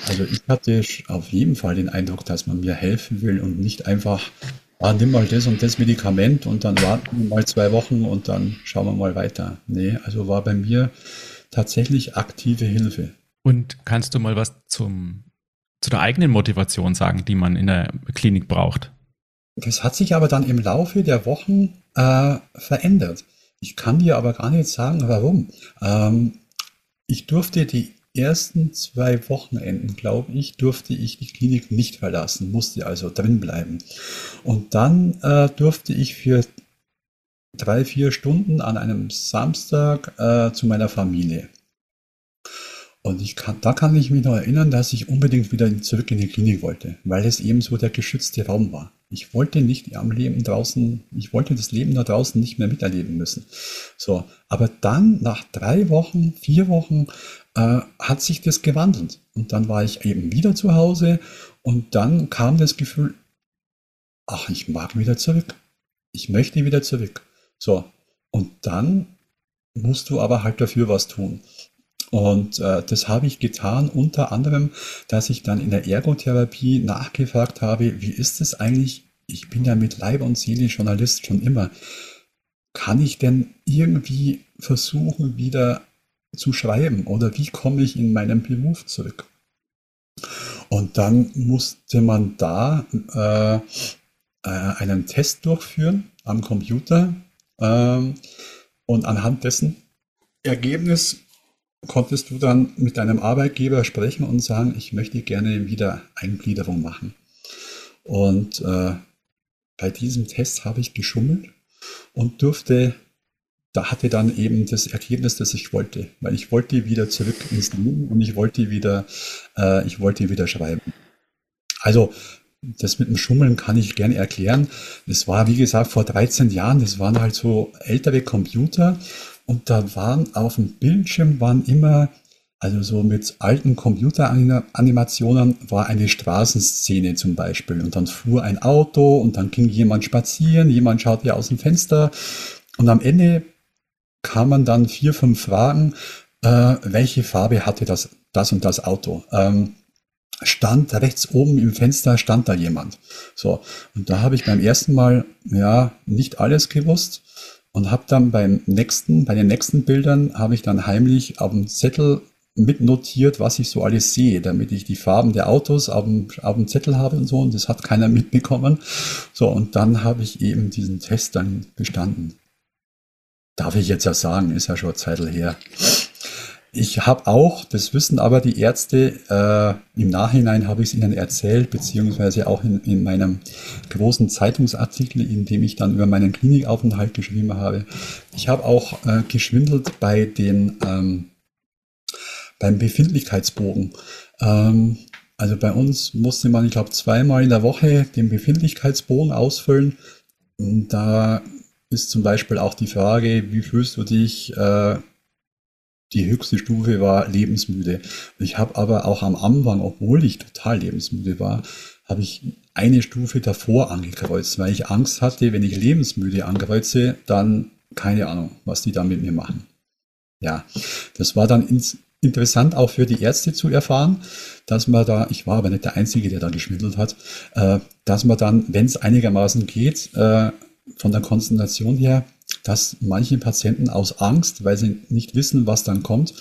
Also ich hatte auf jeden Fall den Eindruck, dass man mir helfen will und nicht einfach, ah, nimm mal das und das Medikament und dann warten wir mal zwei Wochen und dann schauen wir mal weiter. Nee, also war bei mir tatsächlich aktive Hilfe. Und kannst du mal was zum zu der eigenen Motivation sagen, die man in der Klinik braucht? Das hat sich aber dann im Laufe der Wochen äh, verändert. Ich kann dir aber gar nicht sagen, warum. Ähm, ich durfte die ersten zwei Wochenenden, glaube ich, durfte ich die Klinik nicht verlassen, musste also drin bleiben. Und dann äh, durfte ich für drei, vier Stunden an einem Samstag äh, zu meiner Familie. Und ich kann, da kann ich mich noch erinnern, dass ich unbedingt wieder zurück in die Klinik wollte, weil es eben so der geschützte Raum war. Ich wollte nicht am Leben draußen, ich wollte das Leben da draußen nicht mehr miterleben müssen. So, aber dann nach drei Wochen, vier Wochen äh, hat sich das gewandelt und dann war ich eben wieder zu Hause und dann kam das Gefühl, ach, ich mag wieder zurück. Ich möchte wieder zurück. So, und dann musst du aber halt dafür was tun. Und äh, das habe ich getan, unter anderem, dass ich dann in der Ergotherapie nachgefragt habe, wie ist es eigentlich, ich bin ja mit Leib und Seele Journalist schon immer, kann ich denn irgendwie versuchen, wieder zu schreiben? Oder wie komme ich in meinen Beruf zurück? Und dann musste man da äh, äh, einen Test durchführen am Computer ähm, und anhand dessen Ergebnis konntest du dann mit deinem Arbeitgeber sprechen und sagen, ich möchte gerne wieder Eingliederung machen. Und äh, bei diesem Test habe ich geschummelt und durfte, da hatte dann eben das Ergebnis, das ich wollte, weil ich wollte wieder zurück ins Leben und ich wollte wieder, äh, ich wollte wieder schreiben. Also das mit dem Schummeln kann ich gerne erklären. Das war, wie gesagt, vor 13 Jahren. Das waren halt so ältere Computer und da waren auf dem Bildschirm waren immer, also so mit alten Computeranimationen war eine Straßenszene zum Beispiel. Und dann fuhr ein Auto und dann ging jemand spazieren, jemand schaut ja aus dem Fenster. Und am Ende kamen dann vier, fünf Fragen, äh, welche Farbe hatte das, das und das Auto? Ähm, stand rechts oben im Fenster, stand da jemand. So, und da habe ich beim ersten Mal ja nicht alles gewusst und habe dann beim nächsten, bei den nächsten Bildern habe ich dann heimlich auf dem Zettel mitnotiert, was ich so alles sehe, damit ich die Farben der Autos auf dem, auf dem Zettel habe und so. Und das hat keiner (laughs) mitbekommen. So, und dann habe ich eben diesen Test dann bestanden. Darf ich jetzt ja sagen, ist ja schon Zeitl her. Ich habe auch, das wissen aber die Ärzte, äh, im Nachhinein habe ich es ihnen erzählt, beziehungsweise auch in, in meinem großen Zeitungsartikel, in dem ich dann über meinen Klinikaufenthalt geschrieben habe. Ich habe auch äh, geschwindelt bei den ähm, beim Befindlichkeitsbogen. Ähm, also bei uns musste man, ich glaube, zweimal in der Woche den Befindlichkeitsbogen ausfüllen. Und da ist zum Beispiel auch die Frage, wie fühlst du dich äh, die höchste Stufe war lebensmüde. Ich habe aber auch am Anfang, obwohl ich total lebensmüde war, habe ich eine Stufe davor angekreuzt, weil ich Angst hatte, wenn ich lebensmüde ankreuze, dann keine Ahnung, was die da mit mir machen. Ja, das war dann ins, interessant auch für die Ärzte zu erfahren, dass man da, ich war aber nicht der Einzige, der da geschwindelt hat, äh, dass man dann, wenn es einigermaßen geht, äh, von der Konzentration her, dass manche Patienten aus Angst, weil sie nicht wissen, was dann kommt,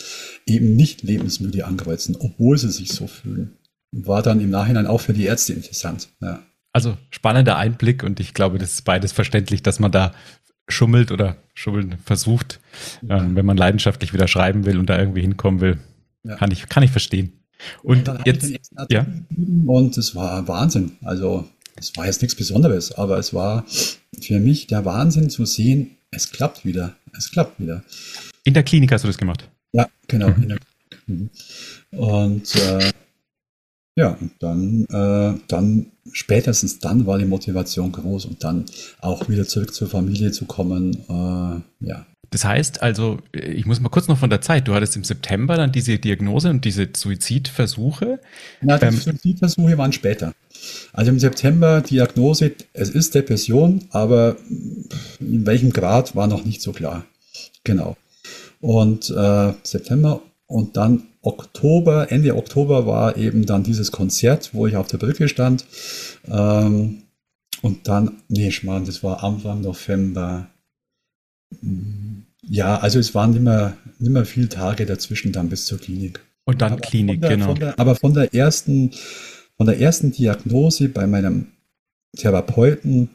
eben nicht lebensmüde ankreuzen, obwohl sie sich so fühlen. War dann im Nachhinein auch für die Ärzte interessant. Ja. Also spannender Einblick und ich glaube, das ist beides verständlich, dass man da schummelt oder schummeln versucht, ja. ähm, wenn man leidenschaftlich wieder schreiben will und da irgendwie hinkommen will. Ja. Kann, ich, kann ich verstehen. Und, und jetzt, ja. Und es war Wahnsinn. Also es war jetzt nichts Besonderes, aber es war für mich der Wahnsinn zu sehen, es klappt wieder. Es klappt wieder. In der Klinik hast du das gemacht? Ja, genau. Mhm. Und äh, ja, und dann, äh, dann, spätestens dann war die Motivation groß und dann auch wieder zurück zur Familie zu kommen. Äh, ja. Das heißt also, ich muss mal kurz noch von der Zeit. Du hattest im September dann diese Diagnose und diese Suizidversuche. Na, die ähm, Suizidversuche waren später. Also im September Diagnose, es ist Depression, aber in welchem Grad war noch nicht so klar. Genau. Und äh, September und dann Oktober, Ende Oktober war eben dann dieses Konzert, wo ich auf der Brücke stand. Ähm, und dann, nee, Schmarrn, das war Anfang November. Ja, also es waren nicht mehr, nicht mehr viele Tage dazwischen dann bis zur Klinik. Und dann aber Klinik, der, genau. Der, aber von der ersten von der ersten Diagnose bei meinem Therapeuten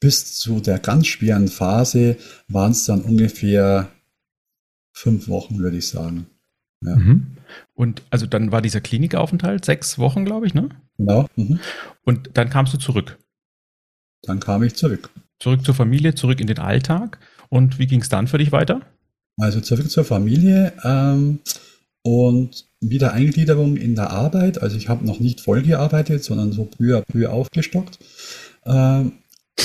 bis zu der ganz schweren Phase waren es dann ungefähr fünf Wochen, würde ich sagen. Ja. Mhm. Und also dann war dieser Klinikaufenthalt sechs Wochen, glaube ich, ne? Genau. Mhm. Und dann kamst du zurück. Dann kam ich zurück. Zurück zur Familie, zurück in den Alltag. Und wie ging es dann für dich weiter? Also zurück zur Familie ähm, und wieder Eingliederung in der Arbeit. Also ich habe noch nicht voll gearbeitet, sondern so peu à peu aufgestockt. Ähm,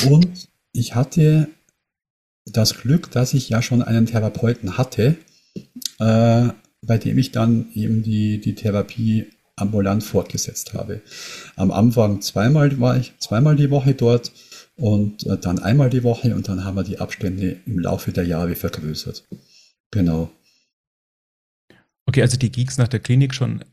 und ich hatte das Glück, dass ich ja schon einen Therapeuten hatte, äh, bei dem ich dann eben die, die Therapie ambulant fortgesetzt habe. Am Anfang zweimal war ich zweimal die Woche dort und äh, dann einmal die Woche und dann haben wir die Abstände im Laufe der Jahre vergrößert. Genau. Okay, also die ging nach der Klinik schon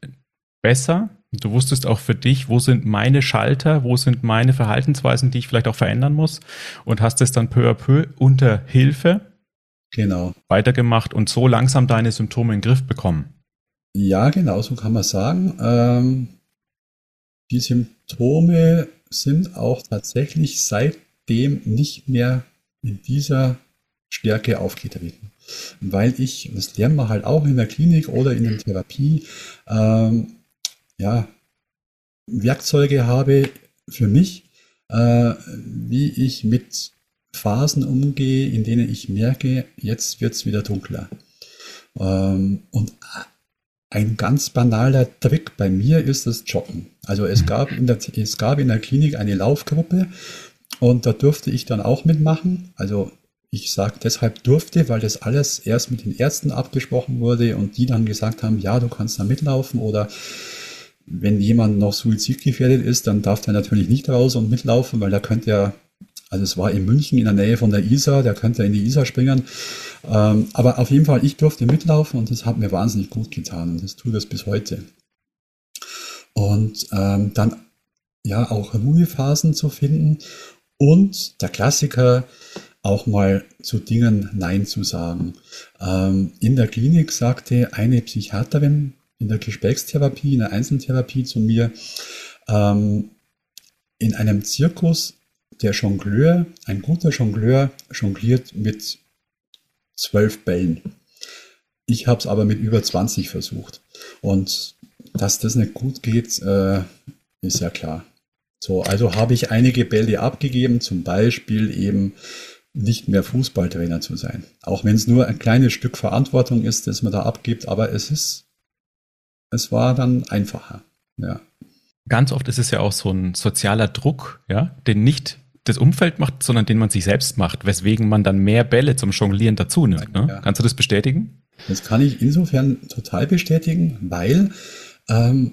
besser. Du wusstest auch für dich, wo sind meine Schalter, wo sind meine Verhaltensweisen, die ich vielleicht auch verändern muss und hast es dann peu à peu unter Hilfe genau. weitergemacht und so langsam deine Symptome in den Griff bekommen. Ja, genau, so kann man sagen. Ähm, die Symptome sind auch tatsächlich seitdem nicht mehr in dieser Stärke aufgetreten. Weil ich, das lernen wir halt auch in der Klinik oder in der Therapie, ähm, ja, Werkzeuge habe für mich, äh, wie ich mit Phasen umgehe, in denen ich merke, jetzt wird es wieder dunkler. Ähm, und ein ganz banaler Trick bei mir ist das Joggen. Also es gab in der, es gab in der Klinik eine Laufgruppe und da durfte ich dann auch mitmachen. Also ich sage deshalb durfte, weil das alles erst mit den Ärzten abgesprochen wurde und die dann gesagt haben, ja, du kannst da mitlaufen oder wenn jemand noch suizidgefährdet ist, dann darf der natürlich nicht raus und mitlaufen, weil da könnte er, also es war in München in der Nähe von der Isar, der könnte in die Isar springen. Ähm, aber auf jeden Fall, ich durfte mitlaufen und das hat mir wahnsinnig gut getan und das tut es bis heute. Und ähm, dann ja auch Ruhephasen zu finden und der Klassiker auch mal zu Dingen Nein zu sagen. Ähm, in der Klinik sagte eine Psychiaterin in der Gesprächstherapie, in der Einzeltherapie zu mir, ähm, in einem Zirkus der Jongleur, ein guter Jongleur jongliert mit zwölf Bällen. Ich habe es aber mit über 20 versucht. Und dass das nicht gut geht, äh, ist ja klar. So, also habe ich einige Bälle abgegeben, zum Beispiel eben nicht mehr Fußballtrainer zu sein. Auch wenn es nur ein kleines Stück Verantwortung ist, das man da abgibt, aber es ist, es war dann einfacher. Ja. Ganz oft ist es ja auch so ein sozialer Druck, ja, den nicht das Umfeld macht, sondern den man sich selbst macht, weswegen man dann mehr Bälle zum Jonglieren dazu nimmt. Ne? Ja. Kannst du das bestätigen? Das kann ich insofern total bestätigen, weil, ähm,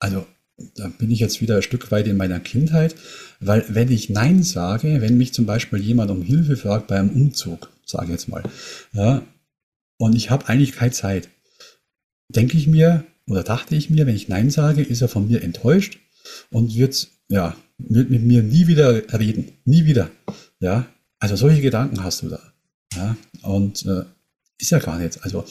also da bin ich jetzt wieder ein Stück weit in meiner Kindheit, weil wenn ich Nein sage, wenn mich zum Beispiel jemand um Hilfe fragt bei einem Umzug, sage ich jetzt mal, ja, und ich habe eigentlich keine Zeit, denke ich mir oder dachte ich mir, wenn ich Nein sage, ist er von mir enttäuscht und wird, ja, wird mit mir nie wieder reden, nie wieder, ja, also solche Gedanken hast du da, ja, und äh, ist ja gar nicht, also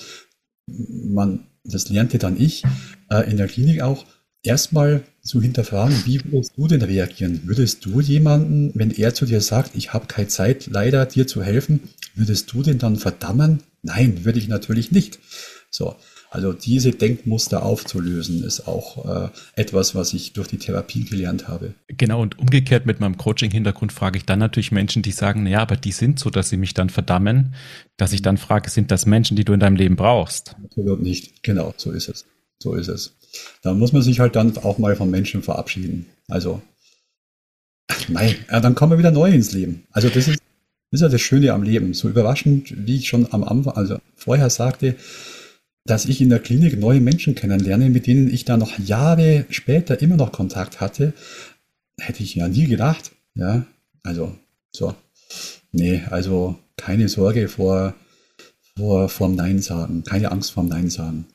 man, das lernte dann ich äh, in der Klinik auch, erstmal zu hinterfragen, wie würdest du denn reagieren? Würdest du jemanden, wenn er zu dir sagt, ich habe keine Zeit, leider dir zu helfen, würdest du den dann verdammen? Nein, würde ich natürlich nicht. So, also diese Denkmuster aufzulösen, ist auch äh, etwas, was ich durch die Therapie gelernt habe. Genau, und umgekehrt mit meinem Coaching-Hintergrund frage ich dann natürlich Menschen, die sagen, ja, aber die sind so, dass sie mich dann verdammen, dass ich dann frage, sind das Menschen, die du in deinem Leben brauchst? Absolut nicht, genau, so ist es. So ist es. Da muss man sich halt dann auch mal von Menschen verabschieden. Also, nein, ja, dann kommen wir wieder neu ins Leben. Also das ist, das ist ja das Schöne am Leben. So überraschend, wie ich schon am Anfang, also vorher sagte, dass ich in der Klinik neue Menschen kennenlerne, mit denen ich dann noch Jahre später immer noch Kontakt hatte, hätte ich ja nie gedacht. Ja, also so. Nee, also keine Sorge vor, vor, vorm Nein sagen, keine Angst vorm Nein sagen.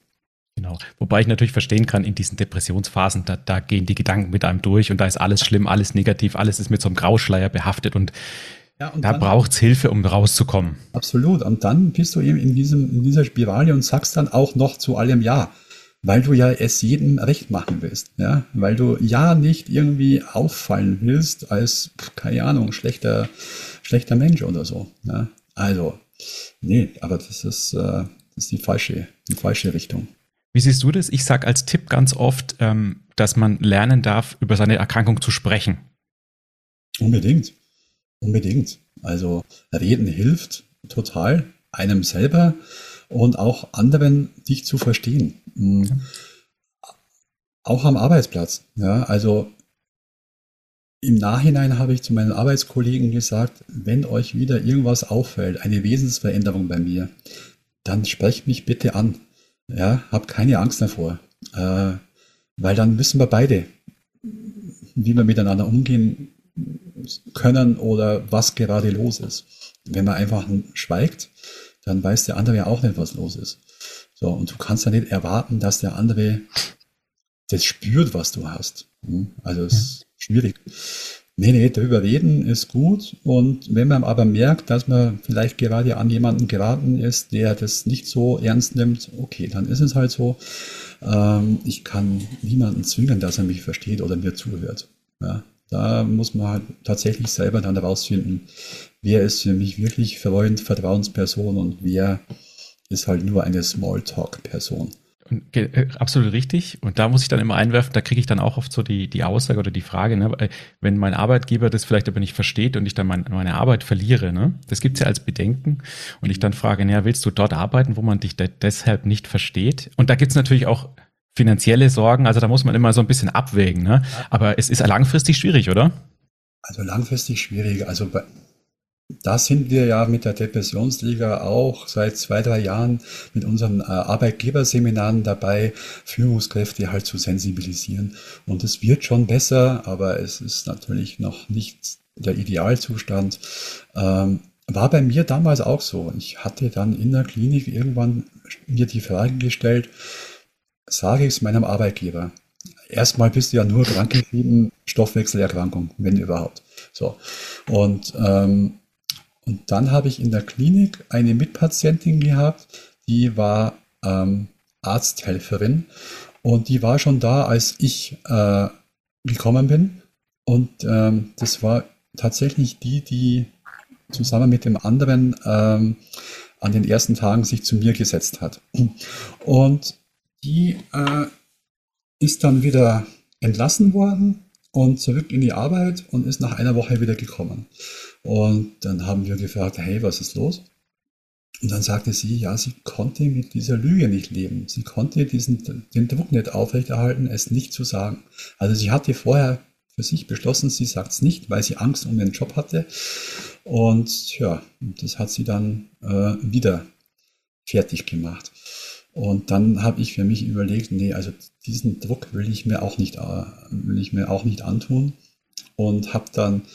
Genau. Wobei ich natürlich verstehen kann, in diesen Depressionsphasen, da, da gehen die Gedanken mit einem durch und da ist alles schlimm, alles negativ, alles ist mit so einem Grauschleier behaftet und, ja, da braucht es Hilfe, um rauszukommen. Absolut. Und dann bist du eben in, diesem, in dieser Spirale und sagst dann auch noch zu allem Ja, weil du ja es jedem recht machen willst. Ja? Weil du ja nicht irgendwie auffallen willst als, keine Ahnung, schlechter, schlechter Mensch oder so. Ja? Also, nee, aber das ist, äh, das ist die falsche, die falsche Richtung. Wie siehst du das? Ich sage als Tipp ganz oft, ähm, dass man lernen darf, über seine Erkrankung zu sprechen. Unbedingt. Unbedingt. Also reden hilft total einem selber und auch anderen, dich zu verstehen. Mhm. Auch am Arbeitsplatz. Ja, also im Nachhinein habe ich zu meinen Arbeitskollegen gesagt, wenn euch wieder irgendwas auffällt, eine Wesensveränderung bei mir, dann sprecht mich bitte an. Ja, habt keine Angst davor. Äh, weil dann wissen wir beide, wie wir miteinander umgehen können oder was gerade los ist. Wenn man einfach schweigt, dann weiß der andere ja auch nicht, was los ist. So, und du kannst ja nicht erwarten, dass der andere das spürt, was du hast. Hm? Also es ist schwierig. Nee, nee, darüber reden ist gut. Und wenn man aber merkt, dass man vielleicht gerade an jemanden geraten ist, der das nicht so ernst nimmt, okay, dann ist es halt so. Ähm, ich kann niemanden zwingen, dass er mich versteht oder mir zuhört. Ja, da muss man halt tatsächlich selber dann herausfinden, wer ist für mich wirklich Freund, Vertrauensperson und wer ist halt nur eine Smalltalk-Person. Äh, absolut richtig. Und da muss ich dann immer einwerfen, da kriege ich dann auch oft so die, die Aussage oder die Frage, ne, wenn mein Arbeitgeber das vielleicht aber nicht versteht und ich dann mein, meine Arbeit verliere, ne, das gibt's ja als Bedenken. Und ich dann frage, naja, willst du dort arbeiten, wo man dich de deshalb nicht versteht? Und da gibt's natürlich auch finanzielle Sorgen, also da muss man immer so ein bisschen abwägen. Ne? Aber es ist langfristig schwierig, oder? Also langfristig schwierig. Also bei, da sind wir ja mit der Depressionsliga auch seit zwei, drei Jahren mit unseren äh, Arbeitgeberseminaren dabei, Führungskräfte halt zu sensibilisieren. Und es wird schon besser, aber es ist natürlich noch nicht der Idealzustand. Ähm, war bei mir damals auch so. Ich hatte dann in der Klinik irgendwann mir die Frage gestellt, sage ich es meinem Arbeitgeber? Erstmal bist du ja nur krankgeschrieben, Stoffwechselerkrankung, wenn überhaupt. So. Und ähm, und dann habe ich in der Klinik eine Mitpatientin gehabt, die war ähm, Arzthelferin und die war schon da, als ich äh, gekommen bin. Und ähm, das war tatsächlich die, die zusammen mit dem anderen ähm, an den ersten Tagen sich zu mir gesetzt hat. Und die äh, ist dann wieder entlassen worden und zurück in die Arbeit und ist nach einer Woche wieder gekommen. Und dann haben wir gefragt, hey, was ist los? Und dann sagte sie, ja, sie konnte mit dieser Lüge nicht leben. Sie konnte diesen, den Druck nicht aufrechterhalten, es nicht zu sagen. Also sie hatte vorher für sich beschlossen, sie sagt es nicht, weil sie Angst um den Job hatte. Und ja, das hat sie dann äh, wieder fertig gemacht. Und dann habe ich für mich überlegt, nee, also diesen Druck will ich mir auch nicht, äh, will ich mir auch nicht antun. Und habe dann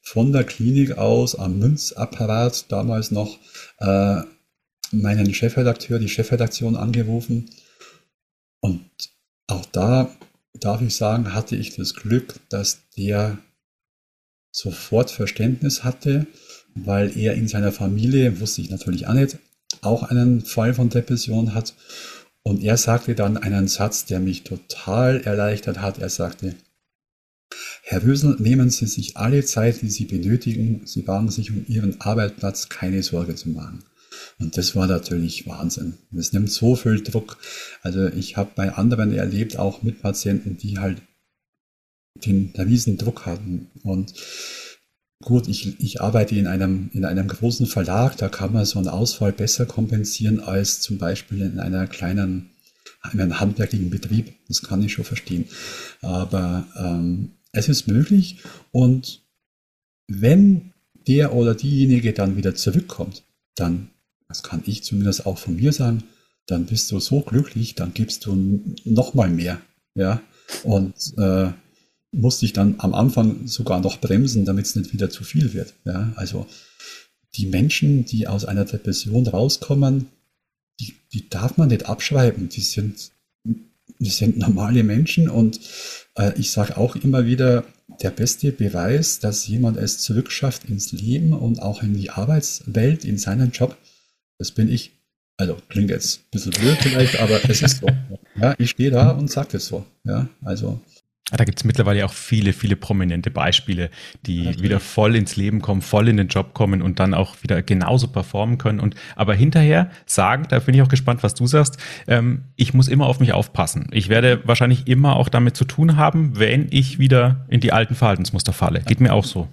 von der Klinik aus am Münzapparat damals noch äh, meinen Chefredakteur, die Chefredaktion angerufen. Und auch da darf ich sagen, hatte ich das Glück, dass der sofort Verständnis hatte, weil er in seiner Familie, wusste ich natürlich auch nicht, auch einen Fall von Depression hat. Und er sagte dann einen Satz, der mich total erleichtert hat. Er sagte, Herr Wösel, nehmen Sie sich alle Zeit, die Sie benötigen. Sie brauchen sich um Ihren Arbeitsplatz keine Sorge zu machen. Und das war natürlich Wahnsinn. Es nimmt so viel Druck. Also ich habe bei anderen erlebt, auch mit Patienten, die halt den riesen Druck hatten. Und gut, ich, ich arbeite in einem, in einem großen Verlag, da kann man so einen Ausfall besser kompensieren als zum Beispiel in einer kleinen, in einem handwerklichen Betrieb. Das kann ich schon verstehen. Aber ähm, es ist möglich und wenn der oder diejenige dann wieder zurückkommt, dann, das kann ich zumindest auch von mir sagen, dann bist du so glücklich, dann gibst du noch mal mehr, ja, und äh, musst dich dann am Anfang sogar noch bremsen, damit es nicht wieder zu viel wird, ja, also die Menschen, die aus einer Depression rauskommen, die, die darf man nicht abschreiben, die sind, die sind normale Menschen und äh, ich sage auch immer wieder, der beste Beweis, dass jemand es zurückschafft ins Leben und auch in die Arbeitswelt, in seinen Job, das bin ich. Also klingt jetzt ein bisschen blöd vielleicht, aber es ist so. (laughs) Ja, ich stehe da und sage das so. Ja, also. Ah, da gibt es mittlerweile auch viele, viele prominente Beispiele, die Richtig. wieder voll ins Leben kommen, voll in den Job kommen und dann auch wieder genauso performen können. Und aber hinterher sagen, da bin ich auch gespannt, was du sagst, ähm, ich muss immer auf mich aufpassen. Ich werde wahrscheinlich immer auch damit zu tun haben, wenn ich wieder in die alten Verhaltensmuster falle. Geht mir auch so.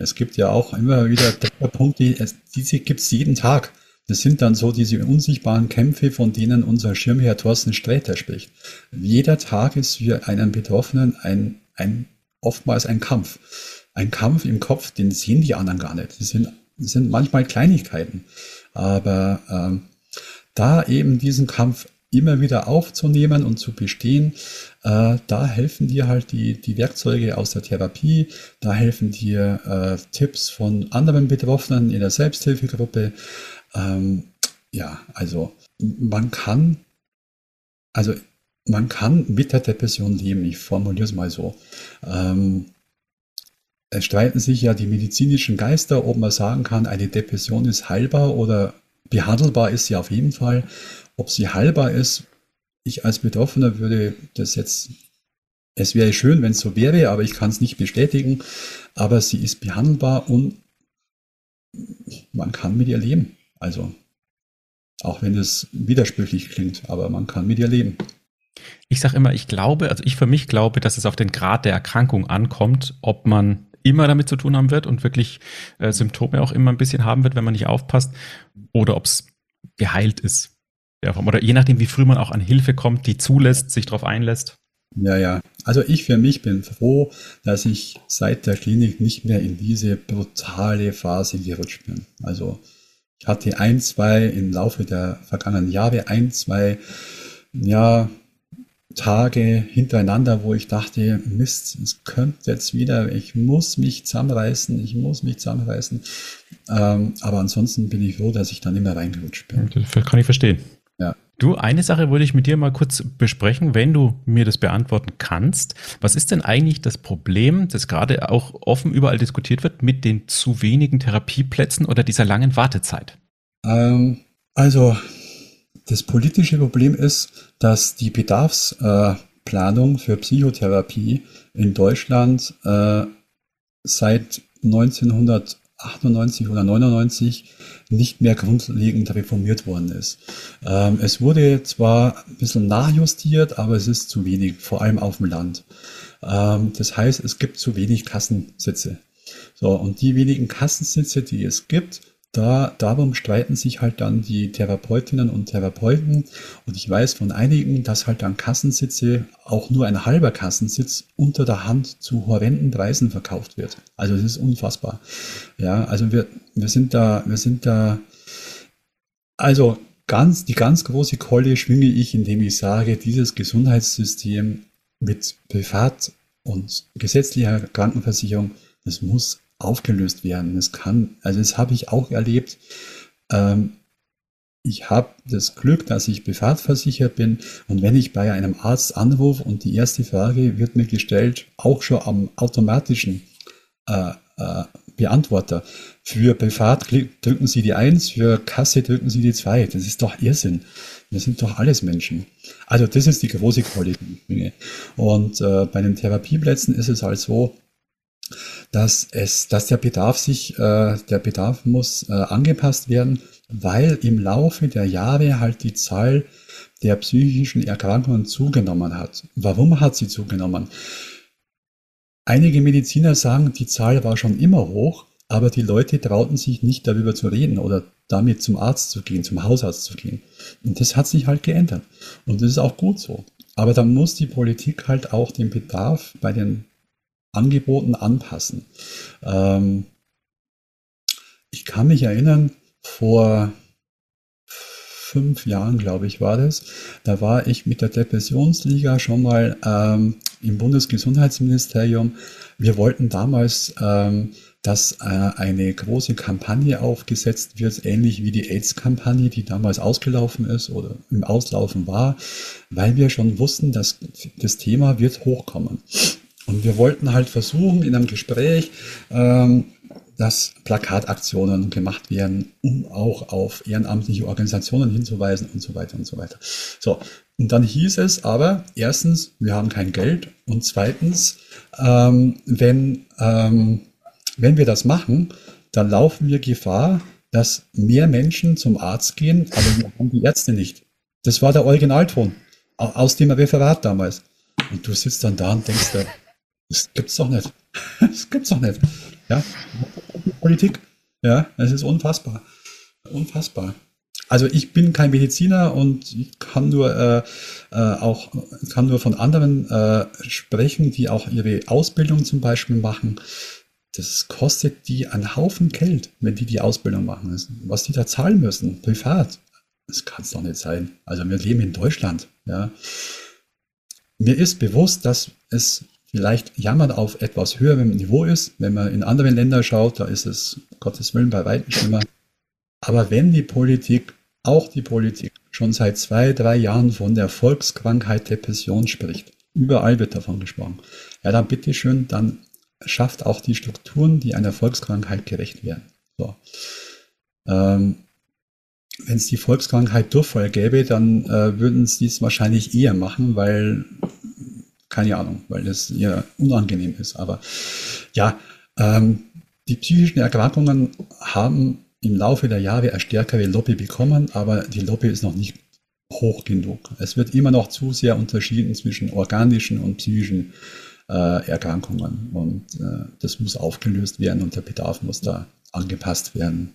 Es gibt ja auch immer wieder Punkte, diese gibt es jeden Tag. Das sind dann so diese unsichtbaren Kämpfe, von denen unser Schirmherr Thorsten Sträter spricht. Jeder Tag ist für einen Betroffenen ein, ein, oftmals ein Kampf. Ein Kampf im Kopf, den sehen die anderen gar nicht. Das sind, das sind manchmal Kleinigkeiten. Aber ähm, da eben diesen Kampf immer wieder aufzunehmen und zu bestehen, äh, da helfen dir halt die, die Werkzeuge aus der Therapie, da helfen dir äh, Tipps von anderen Betroffenen in der Selbsthilfegruppe, ähm, ja, also man kann, also man kann mit der Depression leben. Ich formuliere es mal so. Ähm, es streiten sich ja die medizinischen Geister, ob man sagen kann, eine Depression ist heilbar oder behandelbar ist sie auf jeden Fall. Ob sie heilbar ist, ich als Betroffener würde das jetzt, es wäre schön, wenn es so wäre, aber ich kann es nicht bestätigen. Aber sie ist behandelbar und man kann mit ihr leben. Also, auch wenn es widersprüchlich klingt, aber man kann mit ihr leben. Ich sage immer, ich glaube, also ich für mich glaube, dass es auf den Grad der Erkrankung ankommt, ob man immer damit zu tun haben wird und wirklich äh, Symptome auch immer ein bisschen haben wird, wenn man nicht aufpasst, oder ob es geheilt ist. Oder je nachdem, wie früh man auch an Hilfe kommt, die zulässt, sich darauf einlässt. Ja, ja. Also ich für mich bin froh, dass ich seit der Klinik nicht mehr in diese brutale Phase gerutscht bin. Also ich hatte ein, zwei im Laufe der vergangenen Jahre, ein, zwei ja, Tage hintereinander, wo ich dachte, Mist, es könnte jetzt wieder, ich muss mich zusammenreißen, ich muss mich zusammenreißen. Ähm, aber ansonsten bin ich froh, dass ich dann immer reingerutscht bin. Das kann ich verstehen. Du, eine Sache würde ich mit dir mal kurz besprechen, wenn du mir das beantworten kannst. Was ist denn eigentlich das Problem, das gerade auch offen überall diskutiert wird, mit den zu wenigen Therapieplätzen oder dieser langen Wartezeit? Ähm, also, das politische Problem ist, dass die Bedarfsplanung für Psychotherapie in Deutschland äh, seit 1900 98 oder 99 nicht mehr grundlegend reformiert worden ist. Ähm, es wurde zwar ein bisschen nachjustiert, aber es ist zu wenig, vor allem auf dem Land. Ähm, das heißt, es gibt zu wenig Kassensitze. So, und die wenigen Kassensitze, die es gibt, da, darum streiten sich halt dann die Therapeutinnen und Therapeuten. Und ich weiß von einigen, dass halt dann Kassensitze, auch nur ein halber Kassensitz, unter der Hand zu horrenden Preisen verkauft wird. Also es ist unfassbar. Ja, also wir, wir sind da, wir sind da, also ganz, die ganz große Kolle schwinge ich, indem ich sage, dieses Gesundheitssystem mit Privat- und gesetzlicher Krankenversicherung, das muss aufgelöst werden. Das kann, also das habe ich auch erlebt. Ähm, ich habe das Glück, dass ich privatversichert bin und wenn ich bei einem Arzt anrufe und die erste Frage wird mir gestellt, auch schon am automatischen äh, äh, Beantworter. Für Privat drücken Sie die 1, für Kasse drücken Sie die 2. Das ist doch Irrsinn. Wir sind doch alles Menschen. Also das ist die große Qualität. Und äh, bei den Therapieplätzen ist es halt so, dass es, dass der Bedarf sich, äh, der Bedarf muss äh, angepasst werden, weil im Laufe der Jahre halt die Zahl der psychischen Erkrankungen zugenommen hat. Warum hat sie zugenommen? Einige Mediziner sagen, die Zahl war schon immer hoch, aber die Leute trauten sich nicht darüber zu reden oder damit zum Arzt zu gehen, zum Hausarzt zu gehen. Und das hat sich halt geändert. Und das ist auch gut so. Aber dann muss die Politik halt auch den Bedarf bei den Angeboten anpassen. Ähm, ich kann mich erinnern, vor fünf Jahren, glaube ich, war das. Da war ich mit der Depressionsliga schon mal ähm, im Bundesgesundheitsministerium. Wir wollten damals, ähm, dass äh, eine große Kampagne aufgesetzt wird, ähnlich wie die AIDS-Kampagne, die damals ausgelaufen ist oder im Auslaufen war, weil wir schon wussten, dass das Thema wird hochkommen. Und wir wollten halt versuchen, in einem Gespräch ähm, dass Plakataktionen gemacht werden, um auch auf ehrenamtliche Organisationen hinzuweisen und so weiter und so weiter. So, und dann hieß es aber, erstens, wir haben kein Geld und zweitens, ähm, wenn, ähm, wenn wir das machen, dann laufen wir Gefahr, dass mehr Menschen zum Arzt gehen, aber wir haben die Ärzte nicht. Das war der Originalton aus dem Referat damals. Und du sitzt dann da und denkst, das gibt's doch nicht. (laughs) Das gibt's doch nicht. Ja, Politik. Ja, es ist unfassbar. Unfassbar. Also ich bin kein Mediziner und ich kann nur äh, äh, auch kann nur von anderen äh, sprechen, die auch ihre Ausbildung zum Beispiel machen. Das kostet die einen Haufen Geld, wenn die die Ausbildung machen. Was die da zahlen müssen, privat. Das kann es doch nicht sein. Also wir leben in Deutschland. Ja. Mir ist bewusst, dass es vielleicht jammern auf etwas höherem Niveau ist. Wenn man in andere Länder schaut, da ist es Gottes Willen bei weitem schlimmer. Aber wenn die Politik, auch die Politik, schon seit zwei, drei Jahren von der Volkskrankheit Depression spricht, überall wird davon gesprochen, ja dann bitteschön, dann schafft auch die Strukturen, die einer Volkskrankheit gerecht werden. So. Ähm, wenn es die Volkskrankheit Durchfall gäbe, dann äh, würden sie es wahrscheinlich eher machen, weil keine Ahnung, weil das ihr unangenehm ist. Aber ja, ähm, die psychischen Erkrankungen haben im Laufe der Jahre eine stärkere Lobby bekommen, aber die Lobby ist noch nicht hoch genug. Es wird immer noch zu sehr unterschieden zwischen organischen und psychischen äh, Erkrankungen und äh, das muss aufgelöst werden und der Bedarf muss da angepasst werden.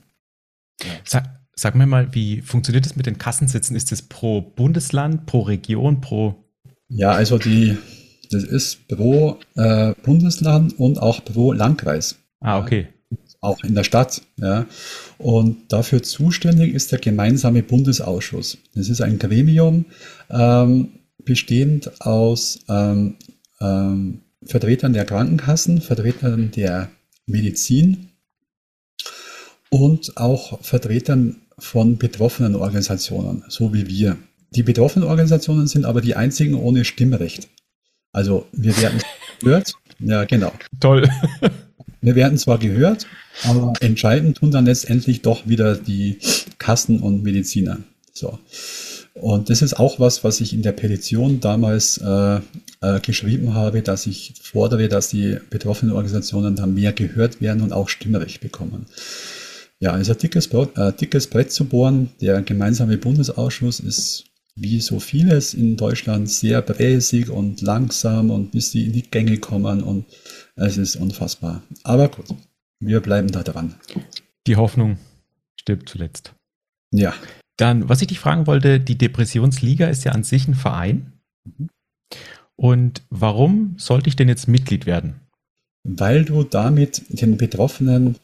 Sag, sag mir mal, wie funktioniert das mit den Kassensitzen? Ist das pro Bundesland, pro Region, pro ja, also die das ist pro äh, Bundesland und auch pro Landkreis. Ah, okay. Auch in der Stadt. Ja. Und dafür zuständig ist der gemeinsame Bundesausschuss. Das ist ein Gremium, ähm, bestehend aus ähm, ähm, Vertretern der Krankenkassen, Vertretern der Medizin und auch Vertretern von betroffenen Organisationen, so wie wir. Die betroffenen Organisationen sind aber die einzigen ohne Stimmrecht. Also wir werden gehört. Ja, genau. Toll. Wir werden zwar gehört, aber entscheiden tun dann letztendlich doch wieder die Kassen und Mediziner. So. Und das ist auch was, was ich in der Petition damals äh, äh, geschrieben habe, dass ich fordere, dass die betroffenen Organisationen da mehr gehört werden und auch Stimmrecht bekommen. Ja, es ist ein dickes, äh, dickes Brett zu bohren. Der gemeinsame Bundesausschuss ist wie so vieles in Deutschland sehr bräsig und langsam und bis sie in die Gänge kommen und es ist unfassbar. Aber gut, wir bleiben da dran. Die Hoffnung stirbt zuletzt. Ja. Dann, was ich dich fragen wollte, die Depressionsliga ist ja an sich ein Verein. Mhm. Und warum sollte ich denn jetzt Mitglied werden? Weil du damit den Betroffenen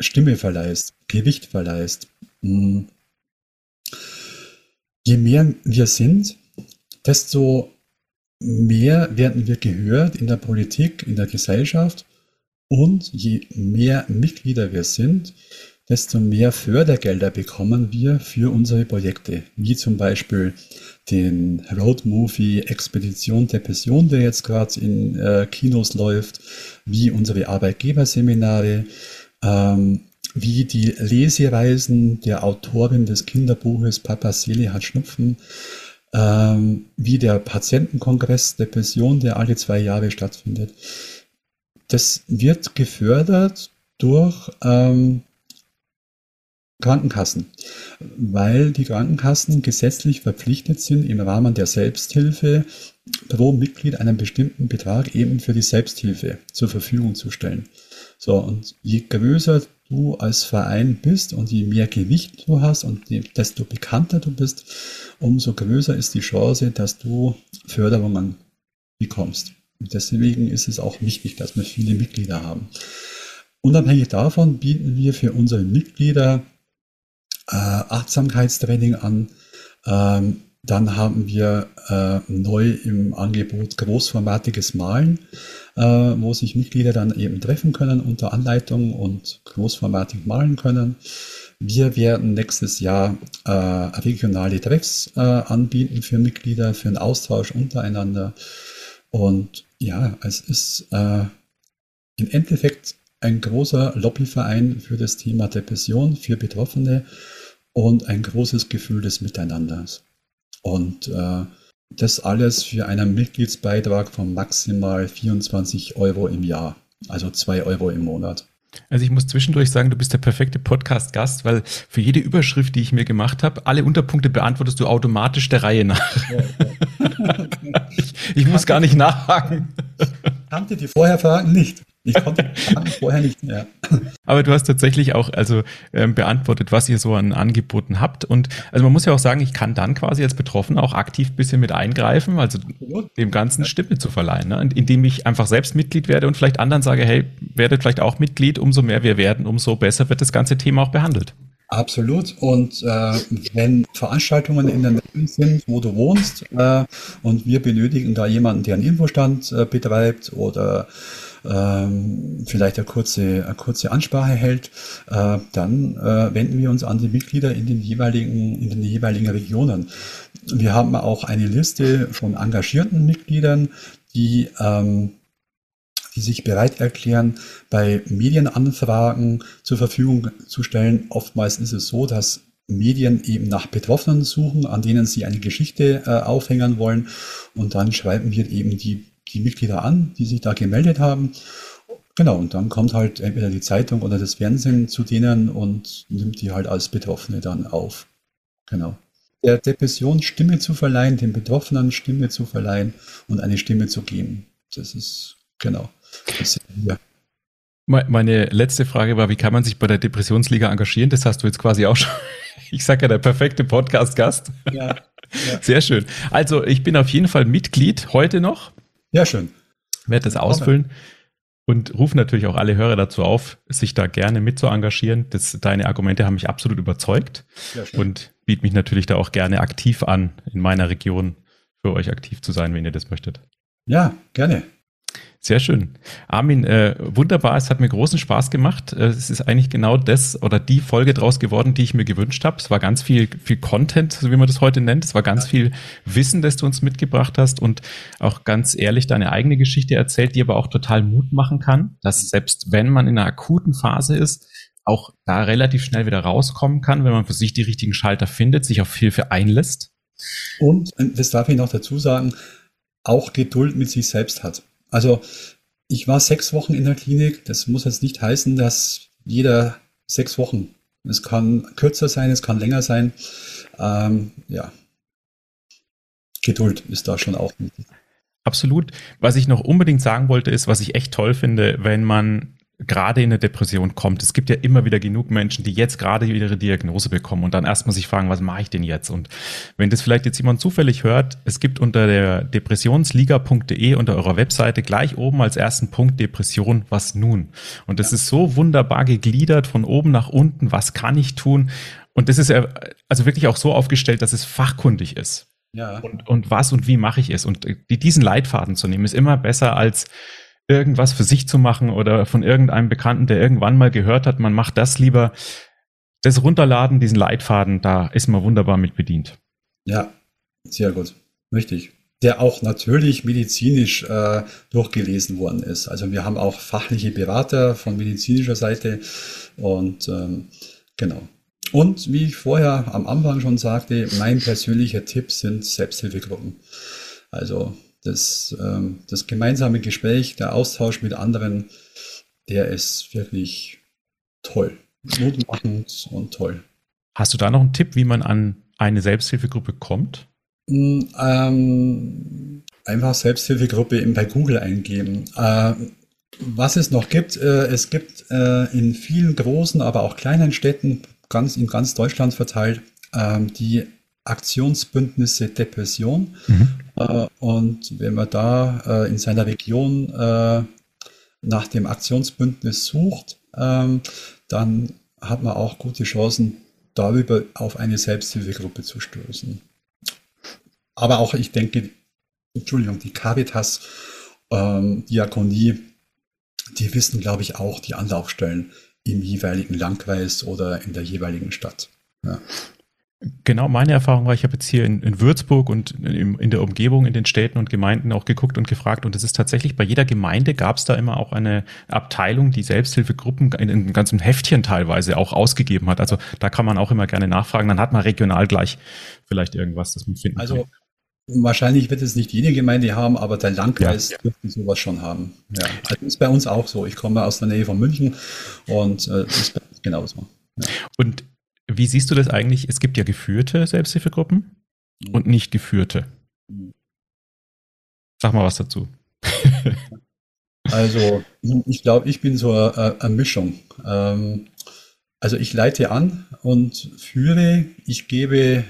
Stimme verleihst, Gewicht verleihst. Hm je mehr wir sind, desto mehr werden wir gehört in der Politik, in der Gesellschaft. Und je mehr Mitglieder wir sind, desto mehr Fördergelder bekommen wir für unsere Projekte, wie zum Beispiel den Road Movie Expedition Depression, der jetzt gerade in äh, Kinos läuft, wie unsere Arbeitgeberseminare, ähm, wie die Lesereisen der Autorin des Kinderbuches Papa Seli hat Schnupfen, ähm, wie der Patientenkongress Depression, der alle zwei Jahre stattfindet. Das wird gefördert durch ähm, Krankenkassen, weil die Krankenkassen gesetzlich verpflichtet sind, im Rahmen der Selbsthilfe pro Mitglied einen bestimmten Betrag eben für die Selbsthilfe zur Verfügung zu stellen. So, und je größer du als Verein bist und je mehr Gewicht du hast und desto bekannter du bist, umso größer ist die Chance, dass du Förderungen bekommst. Und deswegen ist es auch wichtig, dass wir viele Mitglieder haben. Unabhängig davon bieten wir für unsere Mitglieder äh, Achtsamkeitstraining an. Ähm, dann haben wir äh, neu im Angebot großformatiges Malen äh, wo sich Mitglieder dann eben treffen können unter Anleitung und großformatig malen können. Wir werden nächstes Jahr äh, regionale Treffs äh, anbieten für Mitglieder, für einen Austausch untereinander. Und ja, es ist äh, im Endeffekt ein großer Lobbyverein für das Thema Depression, für Betroffene und ein großes Gefühl des Miteinanders. Und äh, das alles für einen Mitgliedsbeitrag von maximal 24 Euro im Jahr, also 2 Euro im Monat. Also ich muss zwischendurch sagen, du bist der perfekte Podcast-Gast, weil für jede Überschrift, die ich mir gemacht habe, alle Unterpunkte beantwortest du automatisch der Reihe nach. Ja, ja. ich, (laughs) ich muss gar nicht nachhaken. Kannte die vorher Fragen nicht. Ich konnte vorher nicht mehr. Aber du hast tatsächlich auch also ähm, beantwortet, was ihr so an Angeboten habt. Und also man muss ja auch sagen, ich kann dann quasi als Betroffener auch aktiv ein bisschen mit eingreifen, also dem Ganzen Stimme zu verleihen, ne? indem ich einfach selbst Mitglied werde und vielleicht anderen sage, hey, werdet vielleicht auch Mitglied, umso mehr wir werden, umso besser wird das ganze Thema auch behandelt. Absolut. Und äh, wenn Veranstaltungen in der Nähe sind, wo du wohnst, äh, und wir benötigen da jemanden, der einen Infostand äh, betreibt oder ähm, vielleicht eine kurze, eine kurze Ansprache hält, äh, dann äh, wenden wir uns an die Mitglieder in den jeweiligen, in den jeweiligen Regionen. Wir haben auch eine Liste von engagierten Mitgliedern, die ähm, die sich bereit erklären, bei Medienanfragen zur Verfügung zu stellen. Oftmals ist es so, dass Medien eben nach Betroffenen suchen, an denen sie eine Geschichte äh, aufhängen wollen. Und dann schreiben wir eben die, die Mitglieder an, die sich da gemeldet haben. Genau, und dann kommt halt entweder die Zeitung oder das Fernsehen zu denen und nimmt die halt als Betroffene dann auf. Genau. Der Depression Stimme zu verleihen, den Betroffenen Stimme zu verleihen und eine Stimme zu geben. Das ist, genau. Meine letzte Frage war, wie kann man sich bei der Depressionsliga engagieren? Das hast du jetzt quasi auch schon. (laughs) Ich sage ja, der perfekte Podcast-Gast. Ja, ja. Sehr schön. Also ich bin auf jeden Fall Mitglied heute noch. Ja, schön. Werde das ausfüllen und rufe natürlich auch alle Hörer dazu auf, sich da gerne mit zu engagieren. Das, deine Argumente haben mich absolut überzeugt ja, und biete mich natürlich da auch gerne aktiv an, in meiner Region für euch aktiv zu sein, wenn ihr das möchtet. Ja, gerne. Sehr schön. Armin, äh, wunderbar, es hat mir großen Spaß gemacht. Äh, es ist eigentlich genau das oder die Folge draus geworden, die ich mir gewünscht habe. Es war ganz viel, viel Content, so wie man das heute nennt. Es war ganz viel Wissen, das du uns mitgebracht hast und auch ganz ehrlich deine eigene Geschichte erzählt, die aber auch total Mut machen kann, dass selbst wenn man in einer akuten Phase ist, auch da relativ schnell wieder rauskommen kann, wenn man für sich die richtigen Schalter findet, sich auf Hilfe einlässt. Und, äh, das darf ich noch dazu sagen, auch Geduld mit sich selbst hat. Also ich war sechs Wochen in der Klinik. Das muss jetzt nicht heißen, dass jeder sechs Wochen. Es kann kürzer sein, es kann länger sein. Ähm, ja. Geduld ist da schon auch wichtig. Absolut. Was ich noch unbedingt sagen wollte, ist, was ich echt toll finde, wenn man gerade in eine Depression kommt. Es gibt ja immer wieder genug Menschen, die jetzt gerade ihre Diagnose bekommen und dann erstmal sich fragen, was mache ich denn jetzt? Und wenn das vielleicht jetzt jemand zufällig hört, es gibt unter der depressionsliga.de unter eurer Webseite gleich oben als ersten Punkt Depression, was nun? Und das ja. ist so wunderbar gegliedert von oben nach unten, was kann ich tun? Und das ist also wirklich auch so aufgestellt, dass es fachkundig ist. Ja. Und, und was und wie mache ich es? Und diesen Leitfaden zu nehmen, ist immer besser als irgendwas für sich zu machen oder von irgendeinem Bekannten, der irgendwann mal gehört hat, man macht das lieber. Das Runterladen, diesen Leitfaden, da ist man wunderbar mit bedient. Ja, sehr gut. Richtig. Der auch natürlich medizinisch äh, durchgelesen worden ist. Also wir haben auch fachliche Berater von medizinischer Seite und ähm, genau. Und wie ich vorher am Anfang schon sagte, mein persönlicher Tipp sind Selbsthilfegruppen. Also das, ähm, das gemeinsame Gespräch, der Austausch mit anderen, der ist wirklich toll. Mutmachend und toll. Hast du da noch einen Tipp, wie man an eine Selbsthilfegruppe kommt? Mm, ähm, einfach Selbsthilfegruppe bei Google eingeben. Äh, was es noch gibt, äh, es gibt äh, in vielen großen, aber auch kleinen Städten, ganz in ganz Deutschland verteilt, ähm, die Aktionsbündnisse Depression. Mhm. Äh, und wenn man da äh, in seiner Region äh, nach dem Aktionsbündnis sucht, ähm, dann hat man auch gute Chancen, darüber auf eine Selbsthilfegruppe zu stoßen. Aber auch, ich denke, Entschuldigung, die Caritas, ähm, Diakonie, die wissen, glaube ich, auch die Anlaufstellen im jeweiligen Landkreis oder in der jeweiligen Stadt. Ja. Genau, meine Erfahrung war, ich habe jetzt hier in, in Würzburg und in, in, der Umgebung, in den Städten und Gemeinden auch geguckt und gefragt. Und es ist tatsächlich, bei jeder Gemeinde gab es da immer auch eine Abteilung, die Selbsthilfegruppen in einem ganzen Heftchen teilweise auch ausgegeben hat. Also da kann man auch immer gerne nachfragen. Dann hat man regional gleich vielleicht irgendwas, das man finden also, kann. Wahrscheinlich wird es nicht jede Gemeinde haben, aber der Landkreis ja. dürfte sowas schon haben. Ja, also ist bei uns auch so. Ich komme aus der Nähe von München und äh, das ist genauso. Ja. Und wie siehst du das eigentlich? Es gibt ja geführte Selbsthilfegruppen mhm. und nicht geführte. Mhm. Sag mal was dazu. also, ich glaube, ich bin so eine, eine Mischung. Ähm, also, ich leite an und führe. Ich gebe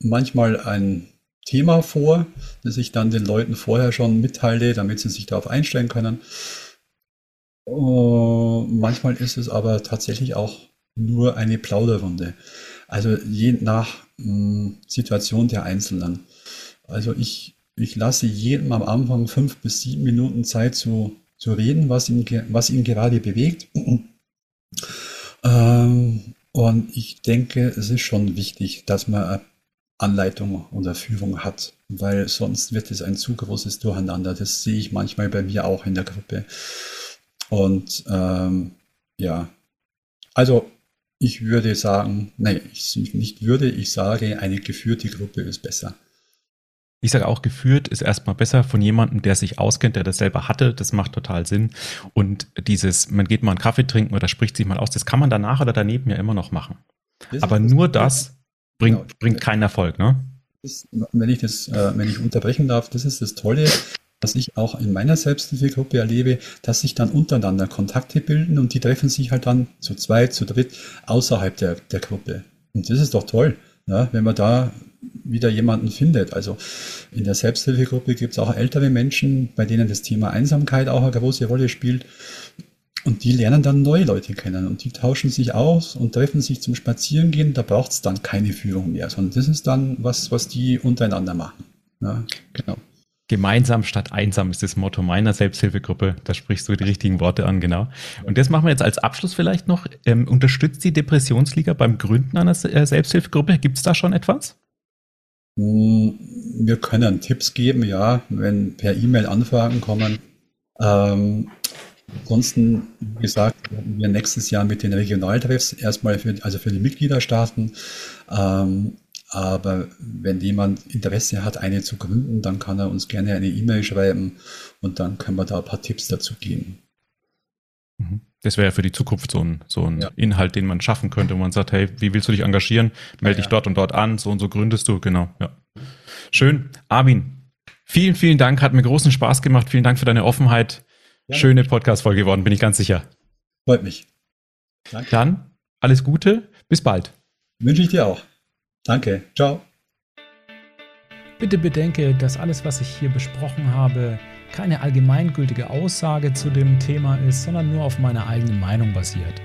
manchmal ein Thema vor, das ich dann den Leuten vorher schon mitteile, damit sie sich darauf einstellen können. Uh, manchmal ist es aber tatsächlich auch nur eine Plauderrunde. Also je nach mh, hm, Situation der Einzelnen. Also ich, ich lasse jedem am Anfang fünf bis sieben Minuten Zeit zu, zu reden, was ihn, was ihn gerade bewegt. (clears throat) ähm, und ich denke, es ist schon wichtig, dass man Anleitung oder Führung hat, weil sonst wird es ein zu großes Durcheinander. Das sehe ich manchmal bei mir auch in der Gruppe. Und ähm, ja, also ich würde sagen, nein, ich nicht würde, ich sage, eine geführte Gruppe ist besser. Ich sage auch, geführt ist erstmal besser von jemandem, der sich auskennt, der das selber hatte. Das macht total Sinn. Und dieses, man geht mal einen Kaffee trinken oder spricht sich mal aus, das kann man danach oder daneben ja immer noch machen. Das Aber nur das bringt, genau. bringt keinen Erfolg, ne? Das, wenn ich das, äh, wenn ich unterbrechen darf, das ist das Tolle was ich auch in meiner Selbsthilfegruppe erlebe, dass sich dann untereinander Kontakte bilden und die treffen sich halt dann zu zweit, zu dritt außerhalb der, der Gruppe. Und das ist doch toll, ja, wenn man da wieder jemanden findet. Also in der Selbsthilfegruppe gibt es auch ältere Menschen, bei denen das Thema Einsamkeit auch eine große Rolle spielt. Und die lernen dann neue Leute kennen und die tauschen sich aus und treffen sich zum Spazierengehen. Da braucht es dann keine Führung mehr, sondern das ist dann was, was die untereinander machen. Ja, genau. Gemeinsam statt einsam ist das Motto meiner Selbsthilfegruppe. Da sprichst du die richtigen Worte an, genau. Und das machen wir jetzt als Abschluss vielleicht noch. Ähm, unterstützt die Depressionsliga beim Gründen einer äh, Selbsthilfegruppe? Gibt es da schon etwas? Hm, wir können Tipps geben, ja, wenn per E-Mail Anfragen kommen. Ähm, ansonsten, wie gesagt, werden wir nächstes Jahr mit den Regionaltreffs erstmal für, also für die Mitglieder starten. Ähm, aber wenn jemand Interesse hat, eine zu gründen, dann kann er uns gerne eine E-Mail schreiben und dann können wir da ein paar Tipps dazu geben. Mhm. Das wäre ja für die Zukunft so ein, so ein ja. Inhalt, den man schaffen könnte, wo man sagt, hey, wie willst du dich engagieren? Melde ja, dich dort und dort an, so und so gründest du, genau. Ja. Schön. Armin, vielen, vielen Dank, hat mir großen Spaß gemacht. Vielen Dank für deine Offenheit. Schöne Podcast-Folge geworden, bin ich ganz sicher. Freut mich. Danke. Dann alles Gute, bis bald. Wünsche ich dir auch. Danke, ciao. Bitte bedenke, dass alles, was ich hier besprochen habe, keine allgemeingültige Aussage zu dem Thema ist, sondern nur auf meiner eigenen Meinung basiert.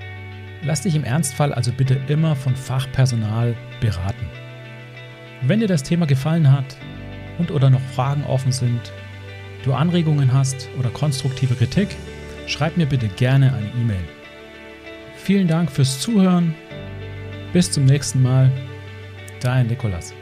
Lass dich im Ernstfall also bitte immer von Fachpersonal beraten. Wenn dir das Thema gefallen hat und oder noch Fragen offen sind, du Anregungen hast oder konstruktive Kritik, schreib mir bitte gerne eine E-Mail. Vielen Dank fürs Zuhören. Bis zum nächsten Mal. Dein Nikolas.